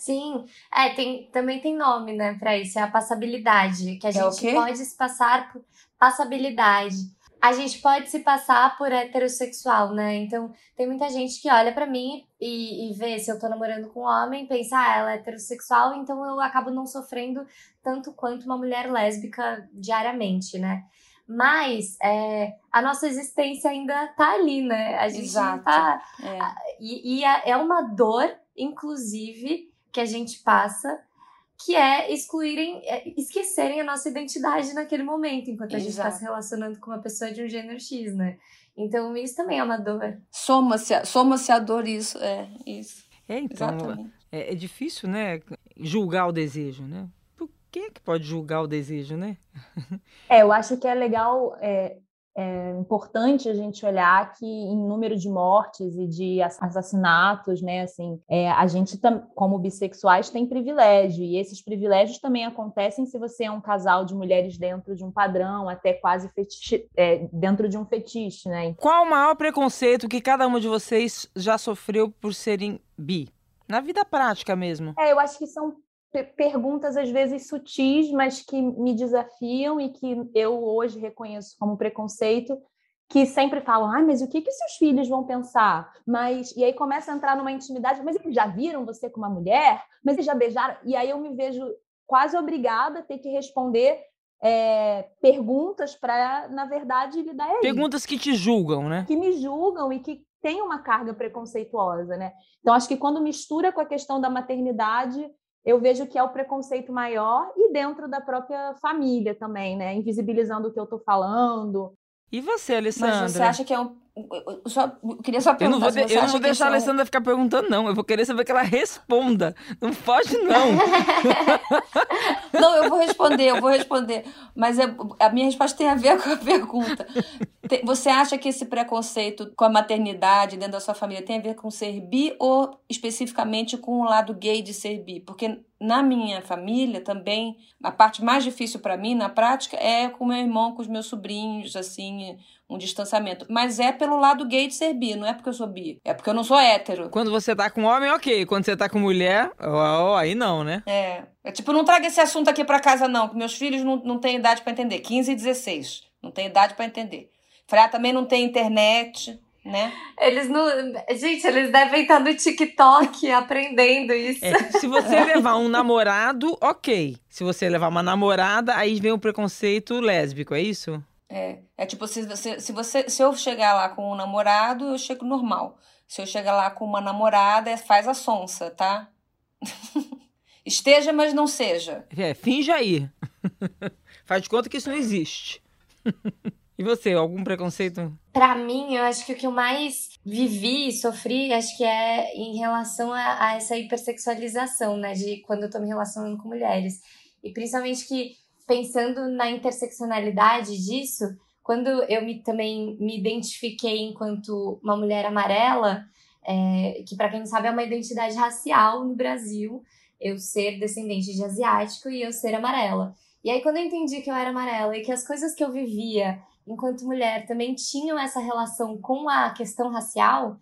S2: Sim, é, tem, também tem nome, né, para isso, é a passabilidade, que a é gente pode se passar por passabilidade a gente pode se passar por heterossexual, né? Então, tem muita gente que olha para mim e, e, vê se eu tô namorando com um homem, pensa, ah, ela é heterossexual, então eu acabo não sofrendo tanto quanto uma mulher lésbica diariamente, né? Mas é, a nossa existência ainda tá ali, né? A gente
S4: Exato.
S2: tá.
S4: É.
S2: E, e é uma dor, inclusive, que a gente passa que é excluírem, é, esquecerem a nossa identidade naquele momento, enquanto a gente está se relacionando com uma pessoa de um gênero X, né? Então isso também é uma dor.
S4: Soma-se soma a dor isso, é isso.
S1: É, então, é, é, difícil, né, julgar o desejo, né? Por que que pode julgar o desejo, né? (laughs)
S3: É, eu acho que é legal é, é importante a gente olhar que em número de mortes e de assassinatos, né, assim, é, a gente como bissexuais tem privilégio e esses privilégios também acontecem se você é um casal de mulheres dentro de um padrão, até quase fetiche, é, dentro de um fetiche, né?
S1: Qual o maior preconceito que cada uma de vocês já sofreu por serem bi? Na vida prática mesmo.
S3: É, eu acho que são perguntas às vezes sutis, mas que me desafiam e que eu hoje reconheço como preconceito, que sempre falam, ah, mas o que que seus filhos vão pensar? Mas e aí começa a entrar numa intimidade, mas eles já viram você com uma mulher? Mas eles já beijaram? E aí eu me vejo quase obrigada a ter que responder é, perguntas para, na verdade, lhe dar
S1: Perguntas que te julgam, né?
S3: Que me julgam e que têm uma carga preconceituosa, né? Então acho que quando mistura com a questão da maternidade eu vejo que é o preconceito maior e dentro da própria família também, né? Invisibilizando o que eu estou falando.
S1: E você, Alessandra?
S4: Mas você acha que é um eu, só, eu queria só perguntar.
S1: Eu não vou, de, eu não vou deixar a é Alessandra ficar perguntando, não. Eu vou querer saber que ela responda. Não pode, não. (laughs)
S4: não, eu vou responder, eu vou responder. Mas é, a minha resposta tem a ver com a pergunta. Você acha que esse preconceito com a maternidade dentro da sua família tem a ver com ser bi ou especificamente com o lado gay de ser bi? Porque na minha família também, a parte mais difícil para mim, na prática, é com meu irmão, com os meus sobrinhos, assim, um distanciamento. Mas é pelo lado gay de ser bi, não é porque eu sou bi. É porque eu não sou hétero.
S1: Quando você tá com homem, ok. Quando você tá com mulher, oh, oh, aí não, né?
S4: É. É tipo, não traga esse assunto aqui para casa, não, que meus filhos não, não têm idade para entender. 15 e 16. Não tem idade para entender. Falei, ah, também não tem internet né?
S2: Eles não. Gente, eles devem estar no TikTok (laughs) aprendendo isso.
S1: É, se você (laughs) levar um namorado, ok. Se você levar uma namorada, aí vem o preconceito lésbico, é isso?
S4: É, é tipo, se você, se você, se eu chegar lá com um namorado, eu chego normal. Se eu chegar lá com uma namorada, faz a sonsa, tá? (laughs) Esteja, mas não seja.
S1: É, finja aí. (laughs) faz de conta que isso não existe. (laughs) e você, algum preconceito?
S2: Para mim, eu acho que o que eu mais vivi e sofri, acho que é em relação a, a essa hipersexualização, né? De quando eu tô me relacionando com mulheres. E principalmente que pensando na interseccionalidade disso, quando eu me, também me identifiquei enquanto uma mulher amarela, é, que para quem não sabe é uma identidade racial no Brasil, eu ser descendente de asiático e eu ser amarela. E aí quando eu entendi que eu era amarela e que as coisas que eu vivia enquanto mulher também tinham essa relação com a questão racial,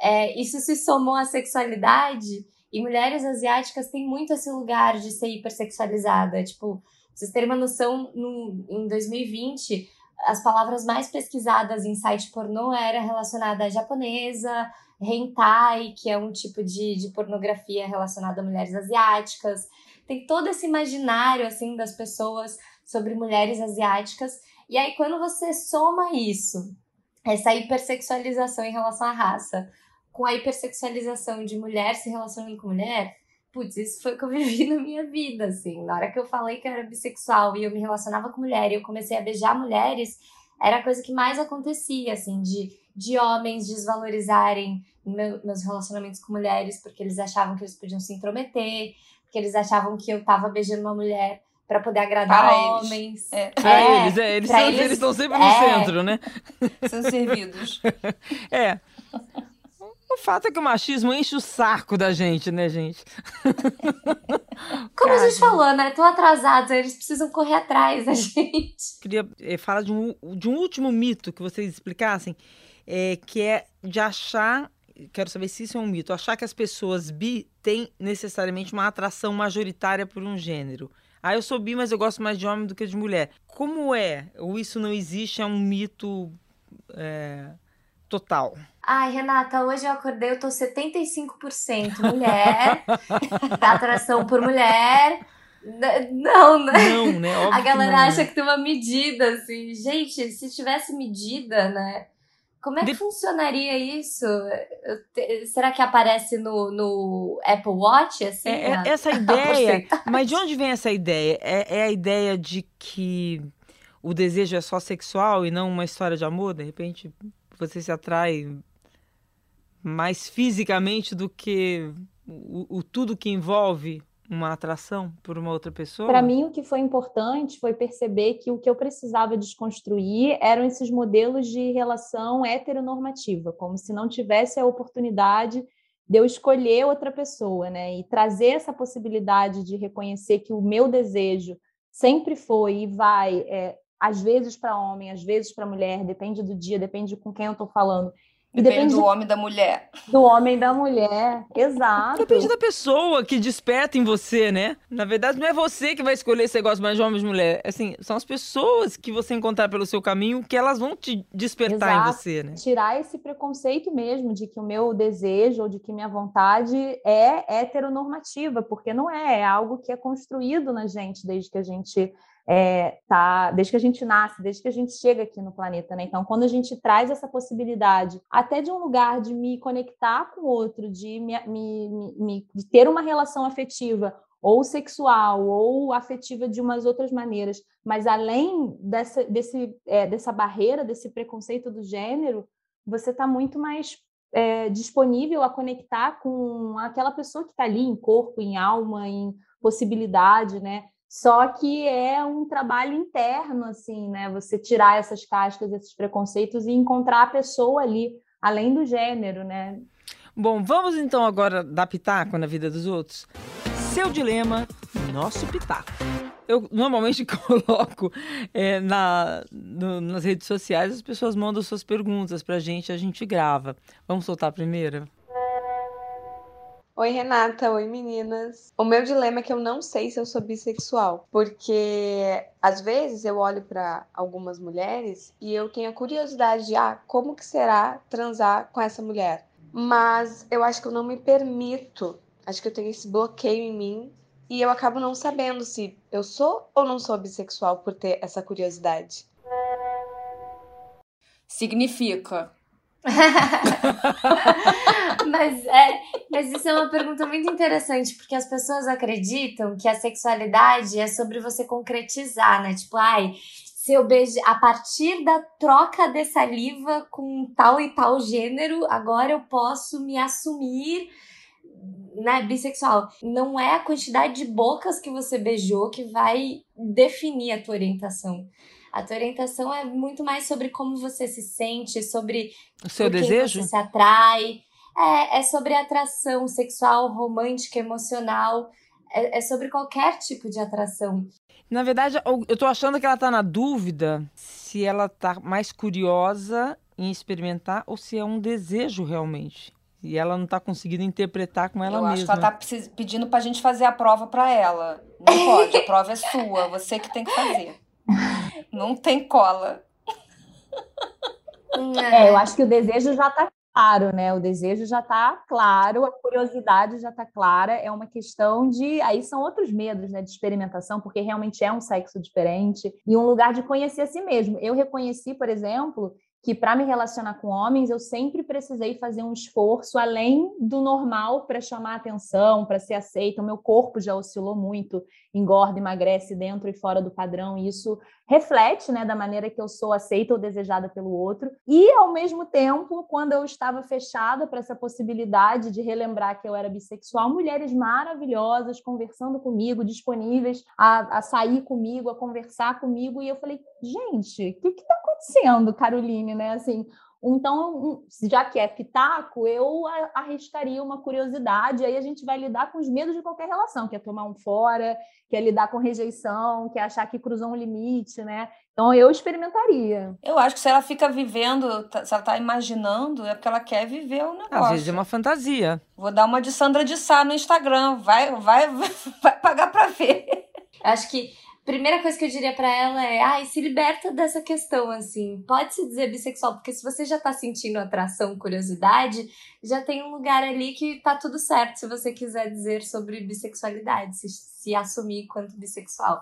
S2: é, isso se somou à sexualidade e mulheres asiáticas têm muito esse lugar de ser hipersexualizada, tipo vocês terem uma noção, no, em 2020, as palavras mais pesquisadas em site pornô era relacionada à japonesa, hentai, que é um tipo de, de pornografia relacionada a mulheres asiáticas. Tem todo esse imaginário, assim, das pessoas sobre mulheres asiáticas. E aí, quando você soma isso, essa hipersexualização em relação à raça, com a hipersexualização de mulher se relacionando com mulher, putz, isso foi o que eu (laughs) vivi na minha vida, assim. Na hora que eu falei que eu era bissexual e eu me relacionava com mulher e eu comecei a beijar mulheres, era a coisa que mais acontecia, assim, de, de homens desvalorizarem meu, meus relacionamentos com mulheres porque eles achavam que eles podiam se intrometer, porque eles achavam que eu tava beijando uma mulher para poder agradar para homens.
S1: Eles. É. Pra é, eles, é, eles, são, eles, eles estão sempre no é. centro, né?
S4: São servidos. (laughs)
S1: é. O fato é que o machismo enche o saco da gente, né, gente? (laughs)
S2: Como a gente falou, né? Estão atrasados, eles precisam correr atrás da (laughs) gente.
S1: Queria é, falar de um, de um último mito que vocês explicassem, é, que é de achar quero saber se isso é um mito, achar que as pessoas bi têm necessariamente uma atração majoritária por um gênero. Ah, eu sou bi, mas eu gosto mais de homem do que de mulher. Como é? Ou isso não existe? É um mito é, total?
S2: Ai, Renata, hoje eu acordei, eu tô 75% mulher, (laughs) atração por mulher. Não, né?
S1: Não, né? Óbvio
S2: a galera
S1: não,
S2: acha
S1: né?
S2: que tem uma medida, assim. Gente, se tivesse medida, né? Como é que De... funcionaria isso? Será que aparece no, no Apple Watch? Assim,
S1: é, é essa (laughs) ideia. mas de onde vem essa ideia? É, é a ideia de que o desejo é só sexual e não uma história de amor? De repente você se atrai mais fisicamente do que o, o tudo que envolve uma atração por uma outra pessoa?
S3: Para mim, o que foi importante foi perceber que o que eu precisava desconstruir eram esses modelos de relação heteronormativa, como se não tivesse a oportunidade de eu escolher outra pessoa, né? E trazer essa possibilidade de reconhecer que o meu desejo sempre foi e vai, é, às vezes para homem, às vezes para mulher, depende do dia, depende com quem eu estou falando
S4: Depende, depende do homem da mulher.
S3: Do homem da mulher, exato.
S1: Depende da pessoa que desperta em você, né? Na verdade, não é você que vai escolher se você gosta mais de homem ou de mulher. Assim, são as pessoas que você encontrar pelo seu caminho que elas vão te despertar exato. em você, né?
S3: Tirar esse preconceito mesmo de que o meu desejo ou de que minha vontade é heteronormativa, porque não é, é algo que é construído na gente desde que a gente é, tá, desde que a gente nasce, desde que a gente chega aqui no planeta, né? Então, quando a gente traz essa possibilidade, até de um lugar de me conectar com o outro, de, me, me, me, de ter uma relação afetiva, ou sexual, ou afetiva de umas outras maneiras. Mas além dessa, desse, é, dessa barreira, desse preconceito do gênero, você está muito mais é, disponível a conectar com aquela pessoa que está ali em corpo, em alma, em possibilidade, né? Só que é um trabalho interno, assim, né? Você tirar essas cascas, esses preconceitos e encontrar a pessoa ali, além do gênero, né?
S1: Bom, vamos então agora dar pitaco na vida dos outros? Seu dilema, nosso pitaco. Eu normalmente (laughs) coloco é, na, no, nas redes sociais, as pessoas mandam suas perguntas pra gente, a gente grava. Vamos soltar a primeira?
S5: Oi, Renata. Oi, meninas. O meu dilema é que eu não sei se eu sou bissexual, porque às vezes eu olho para algumas mulheres e eu tenho a curiosidade de, ah, como que será transar com essa mulher? Mas eu acho que eu não me permito. Acho que eu tenho esse bloqueio em mim e eu acabo não sabendo se eu sou ou não sou bissexual por ter essa curiosidade.
S4: Significa (laughs)
S2: mas, é, mas isso é uma pergunta muito interessante, porque as pessoas acreditam que a sexualidade é sobre você concretizar, né? Tipo, ai, se eu beijo a partir da troca de saliva com tal e tal gênero, agora eu posso me assumir né, bissexual. Não é a quantidade de bocas que você beijou que vai definir a tua orientação. A tua orientação é muito mais sobre como você se sente, sobre
S1: o seu desejo,
S2: você se atrai. É, é sobre atração sexual, romântica, emocional. É, é sobre qualquer tipo de atração.
S1: Na verdade, eu tô achando que ela tá na dúvida se ela tá mais curiosa em experimentar ou se é um desejo realmente. E ela não tá conseguindo interpretar com ela
S4: eu
S1: mesma.
S4: Eu acho que ela tá pedindo pra gente fazer a prova pra ela. Não pode, a prova é sua, você que tem que fazer. (laughs) Não tem cola.
S3: É, eu acho que o desejo já está claro, né? O desejo já está claro, a curiosidade já está clara. É uma questão de. Aí são outros medos, né? De experimentação, porque realmente é um sexo diferente e um lugar de conhecer a si mesmo. Eu reconheci, por exemplo, que para me relacionar com homens eu sempre precisei fazer um esforço além do normal para chamar atenção, para ser aceita. O meu corpo já oscilou muito, engorda, emagrece dentro e fora do padrão, e isso reflete, né, da maneira que eu sou aceita ou desejada pelo outro. E ao mesmo tempo, quando eu estava fechada para essa possibilidade de relembrar que eu era bissexual, mulheres maravilhosas conversando comigo, disponíveis a, a sair comigo, a conversar comigo, e eu falei, gente, o que está acontecendo, Caroline, né? Assim, então, já que é pitaco, eu arriscaria uma curiosidade, aí a gente vai lidar com os medos de qualquer relação, que é tomar um fora, que é lidar com rejeição, que é achar que cruzou um limite, né? Então eu experimentaria.
S4: Eu acho que se ela fica vivendo, tá, se ela tá imaginando, é porque ela quer viver o negócio.
S1: Às vezes é uma fantasia.
S4: Vou dar uma de Sandra de Sá no Instagram, vai, vai, (laughs) vai pagar pra ver.
S2: Acho que primeira coisa que eu diria para ela é: ai, se liberta dessa questão, assim. Pode se dizer bissexual, porque se você já tá sentindo atração, curiosidade, já tem um lugar ali que tá tudo certo se você quiser dizer sobre bissexualidade, se, se assumir quanto bissexual.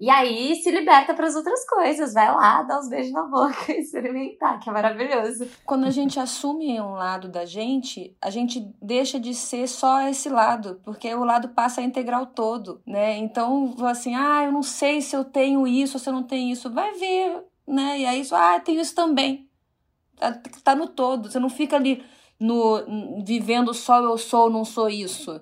S2: E aí se liberta para as outras coisas, vai lá, dá uns beijos na boca (laughs) e experimentar, que é maravilhoso.
S4: Quando a gente assume um lado da gente, a gente deixa de ser só esse lado, porque o lado passa a integrar o todo, né? Então, assim, ah, eu não sei se eu tenho isso se eu não tenho isso, vai ver, né? E aí, ah, tenho isso também. Tá, tá no todo, você não fica ali no vivendo só eu sou, não sou isso.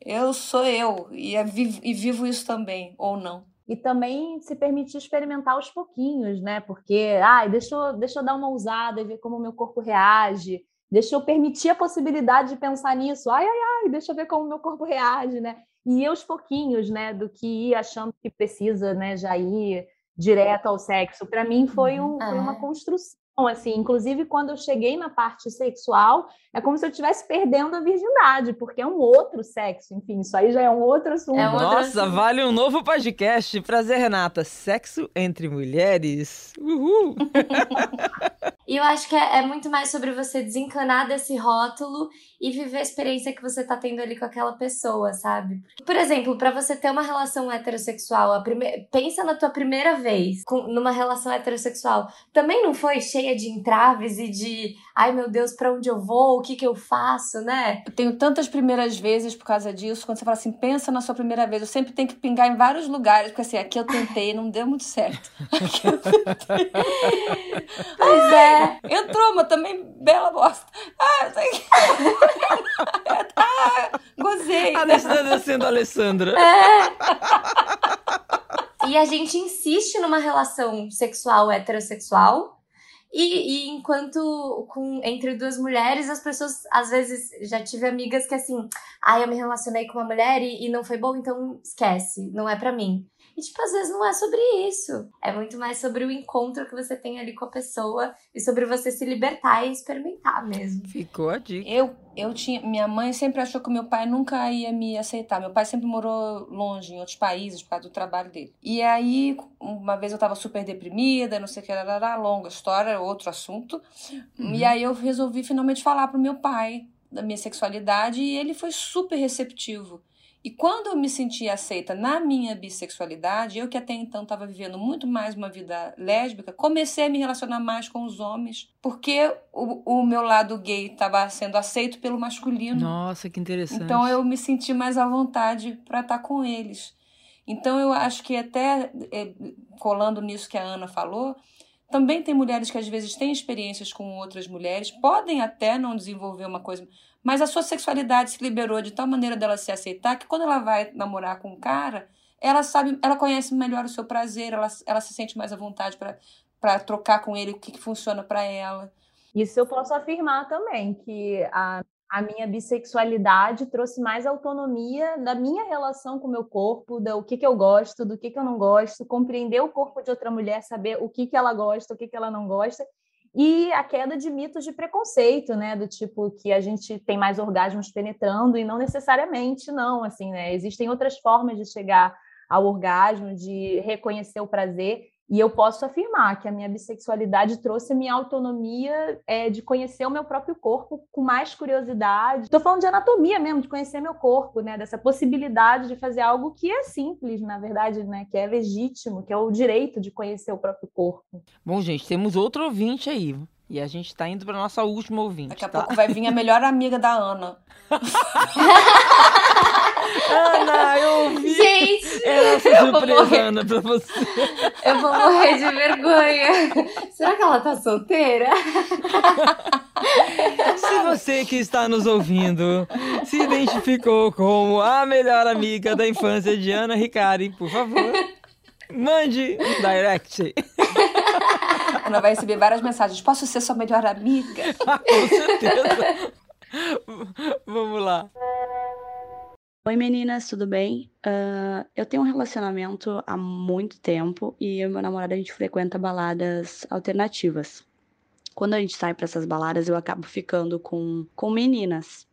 S4: Eu sou eu e, é, e vivo isso também, ou não
S3: e também se permitir experimentar aos pouquinhos, né? Porque, ai, deixa eu, deixa eu dar uma ousada e ver como o meu corpo reage, deixa eu permitir a possibilidade de pensar nisso, ai, ai, ai, deixa eu ver como o meu corpo reage, né? E ir aos pouquinhos, né? Do que ir achando que precisa, né? Já ir direto ao sexo. Para mim foi, um, foi uma é. construção assim, inclusive quando eu cheguei na parte sexual, é como se eu estivesse perdendo a virgindade, porque é um outro sexo, enfim, isso aí já é um outro assunto. É
S1: Nossa, assunto. vale um novo podcast. Prazer, Renata. Sexo entre mulheres. Uhul!
S2: E eu acho que é, é, muito mais sobre você desencanar desse rótulo e viver a experiência que você tá tendo ali com aquela pessoa, sabe? Por exemplo, para você ter uma relação heterossexual, a prime... pensa na tua primeira vez com... numa relação heterossexual. Também não foi cheia de entraves e de, ai meu Deus, para onde eu vou? O que que eu faço, né?
S4: Eu tenho tantas primeiras vezes por causa disso. Quando você fala assim, pensa na sua primeira vez, eu sempre tenho que pingar em vários lugares, porque assim, aqui eu tentei, não deu muito certo. (laughs) Aqui eu tentei.
S2: pois é.
S4: Entrou, mas também bela bosta. Ah, sei (laughs) ah, gozei.
S1: Alessandra sendo Alessandra.
S2: É. E a gente insiste numa relação sexual heterossexual. E, e, enquanto com, entre duas mulheres, as pessoas, às vezes, já tive amigas que assim, ah, eu me relacionei com uma mulher e, e não foi bom, então esquece, não é para mim. E, tipo, às vezes não é sobre isso. É muito mais sobre o encontro que você tem ali com a pessoa e sobre você se libertar e experimentar mesmo.
S1: Ficou a dica.
S4: Eu, eu tinha. Minha mãe sempre achou que meu pai nunca ia me aceitar. Meu pai sempre morou longe, em outros países, por causa do trabalho dele. E aí, uma vez eu tava super deprimida, não sei o que, era longa história, outro assunto. Uhum. E aí eu resolvi finalmente falar pro meu pai da minha sexualidade e ele foi super receptivo. E quando eu me senti aceita na minha bissexualidade, eu que até então estava vivendo muito mais uma vida lésbica, comecei a me relacionar mais com os homens, porque o, o meu lado gay estava sendo aceito pelo masculino.
S1: Nossa, que interessante.
S4: Então eu me senti mais à vontade para estar tá com eles. Então eu acho que até é, colando nisso que a Ana falou, também tem mulheres que às vezes têm experiências com outras mulheres, podem até não desenvolver uma coisa mas a sua sexualidade se liberou de tal maneira dela se aceitar que quando ela vai namorar com um cara, ela sabe, ela conhece melhor o seu prazer, ela, ela se sente mais à vontade para trocar com ele o que, que funciona para ela.
S3: Isso eu posso afirmar também, que a, a minha bissexualidade trouxe mais autonomia da minha relação com o meu corpo, do que, que eu gosto, do que, que eu não gosto, compreender o corpo de outra mulher, saber o que, que ela gosta, o que, que ela não gosta, e a queda de mitos de preconceito, né, do tipo que a gente tem mais orgasmos penetrando e não necessariamente não, assim, né? Existem outras formas de chegar ao orgasmo, de reconhecer o prazer e eu posso afirmar que a minha bissexualidade trouxe a minha autonomia é, de conhecer o meu próprio corpo com mais curiosidade. Estou falando de anatomia mesmo, de conhecer meu corpo, né? Dessa possibilidade de fazer algo que é simples, na verdade, né? Que é legítimo, que é o direito de conhecer o próprio corpo.
S1: Bom, gente, temos outro ouvinte aí. E a gente está indo para nossa última ouvinte.
S4: Daqui a
S1: tá?
S4: pouco vai vir a melhor amiga da Ana. (laughs)
S1: Ana, eu ouvi.
S2: Gente,
S1: é essa surpresa, Ana, pra você.
S2: Eu vou morrer de vergonha. Será que ela tá solteira?
S1: Se você que está nos ouvindo se identificou como a melhor amiga da infância de Ana Ricari, por favor, mande um direct.
S4: Ana vai receber várias mensagens. Posso ser sua melhor amiga? (laughs)
S1: Com certeza. Vamos lá.
S6: Oi meninas, tudo bem? Uh, eu tenho um relacionamento há muito tempo e eu meu namorado a gente frequenta baladas alternativas. Quando a gente sai para essas baladas, eu acabo ficando com, com meninas.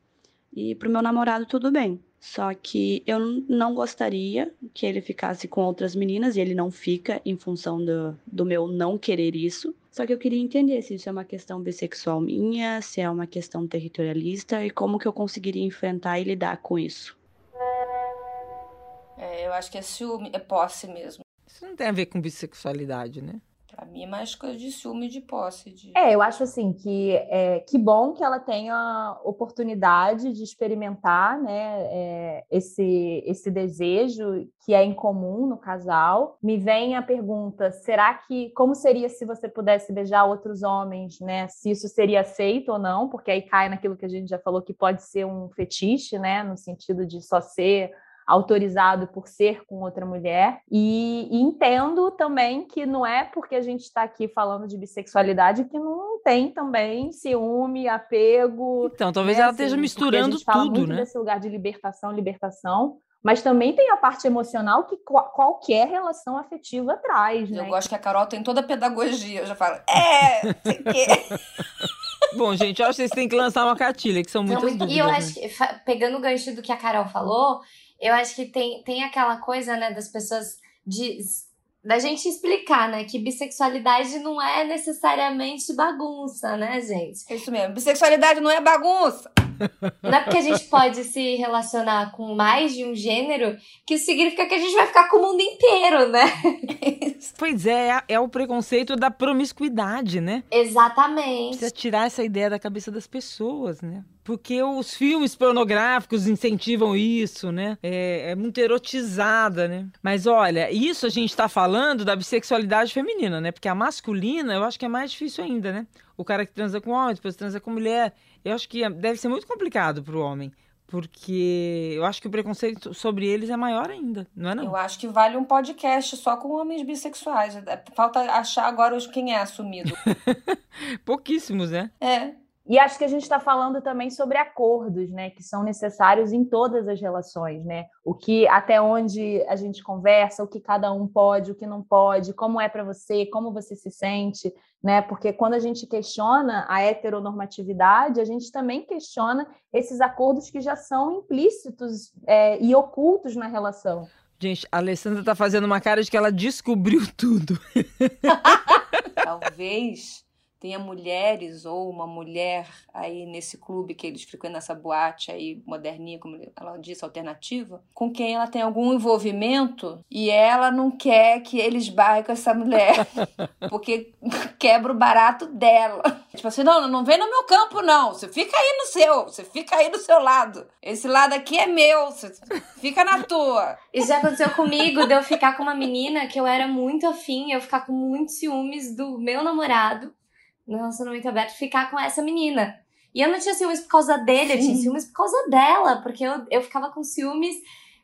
S6: E pro meu namorado tudo bem. Só que eu não gostaria que ele ficasse com outras meninas e ele não fica em função do, do meu não querer isso. Só que eu queria entender se isso é uma questão bissexual minha, se é uma questão territorialista e como que eu conseguiria enfrentar e lidar com isso.
S4: É, eu acho que é ciúme, é posse mesmo.
S1: Isso não tem a ver com bissexualidade, né?
S4: Pra mim é mais coisa de ciúme e de posse. De...
S3: É, eu acho assim que é que bom que ela tenha oportunidade de experimentar, né, é, esse, esse desejo que é incomum no casal. Me vem a pergunta: será que como seria se você pudesse beijar outros homens, né? Se isso seria aceito ou não? Porque aí cai naquilo que a gente já falou que pode ser um fetiche, né, no sentido de só ser autorizado por ser com outra mulher. E, e entendo também que não é porque a gente está aqui falando de bissexualidade que não tem também ciúme, apego.
S1: Então, talvez né? ela esteja assim, misturando a gente fala tudo,
S3: muito
S1: né?
S3: Desse lugar de libertação, libertação. Mas também tem a parte emocional que qualquer relação afetiva traz, né?
S4: Eu gosto que a Carol tem toda a pedagogia. Eu já falo, é, sei que. (laughs)
S1: Bom, gente, eu acho que vocês têm que lançar uma cartilha, que são muitas não, dúvidas.
S2: E eu
S1: né?
S2: acho que, pegando o gancho do que a Carol falou, eu acho que tem, tem aquela coisa, né, das pessoas de da gente explicar, né, que bissexualidade não é necessariamente bagunça, né, gente?
S4: É isso mesmo. Bissexualidade não é bagunça.
S2: Não é porque a gente pode se relacionar com mais de um gênero que isso significa que a gente vai ficar com o mundo inteiro, né?
S1: Pois é, é, é o preconceito da promiscuidade, né?
S2: Exatamente.
S1: Precisa tirar essa ideia da cabeça das pessoas, né? Porque os filmes pornográficos incentivam isso, né? É, é muito erotizada, né? Mas olha, isso a gente tá falando da bissexualidade feminina, né? Porque a masculina eu acho que é mais difícil ainda, né? O cara que transa com homem, depois transa com mulher. Eu acho que deve ser muito complicado pro homem. Porque eu acho que o preconceito sobre eles é maior ainda, não é não?
S4: Eu acho que vale um podcast só com homens bissexuais. Falta achar agora quem é assumido. (laughs)
S1: Pouquíssimos, né?
S4: É.
S3: E acho que a gente está falando também sobre acordos, né, que são necessários em todas as relações, né? O que até onde a gente conversa, o que cada um pode, o que não pode, como é para você, como você se sente, né? Porque quando a gente questiona a heteronormatividade, a gente também questiona esses acordos que já são implícitos é, e ocultos na relação.
S1: Gente, a Alessandra tá fazendo uma cara de que ela descobriu tudo. (laughs)
S4: Talvez tenha mulheres ou uma mulher aí nesse clube que eles frequentam nessa boate aí moderninha, como ela disse, alternativa, com quem ela tem algum envolvimento e ela não quer que eles barrem com essa mulher, (laughs) porque quebra o barato dela. Tipo assim, não, não vem no meu campo não, você fica aí no seu, você fica aí do seu lado. Esse lado aqui é meu, você fica na tua.
S2: Isso já aconteceu comigo, de eu ficar com uma menina que eu era muito afim, eu ficar com muitos ciúmes do meu namorado no relacionamento aberto ficar com essa menina. E eu não tinha ciúmes por causa dele, Sim. eu tinha ciúmes por causa dela, porque eu, eu ficava com ciúmes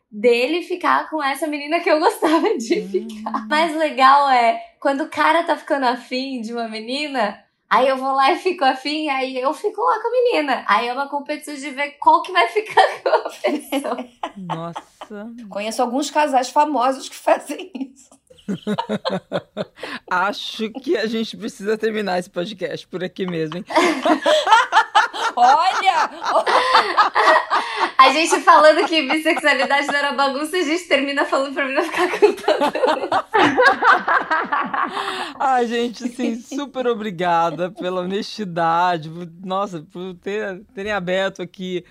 S2: dele ficar com essa menina que eu gostava de hum. ficar. O mais legal é quando o cara tá ficando afim de uma menina, aí eu vou lá e fico afim, aí eu fico lá com a menina. Aí é uma competição de ver qual que vai ficar (laughs) com a pessoa.
S1: Nossa.
S4: Conheço alguns casais famosos que fazem isso.
S1: Acho que a gente precisa terminar esse podcast por aqui mesmo, hein?
S4: Olha!
S2: A gente falando que bissexualidade não era bagunça, a gente termina falando pra mim não ficar cantando.
S1: Ai, gente, sim, super obrigada pela honestidade, por, nossa, por ter, terem aberto aqui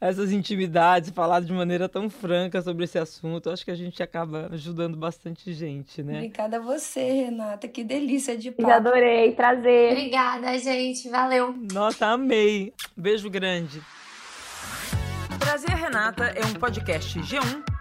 S1: essas intimidades, falar de maneira tão franca sobre esse assunto. Acho que a gente acaba ajudando bastante gente, né?
S4: Obrigada a você, Renata. Que delícia de papo.
S3: Eu adorei trazer.
S2: Obrigada, gente. Valeu.
S1: Nossa, amei. Beijo grande. Trazer Renata é um podcast G1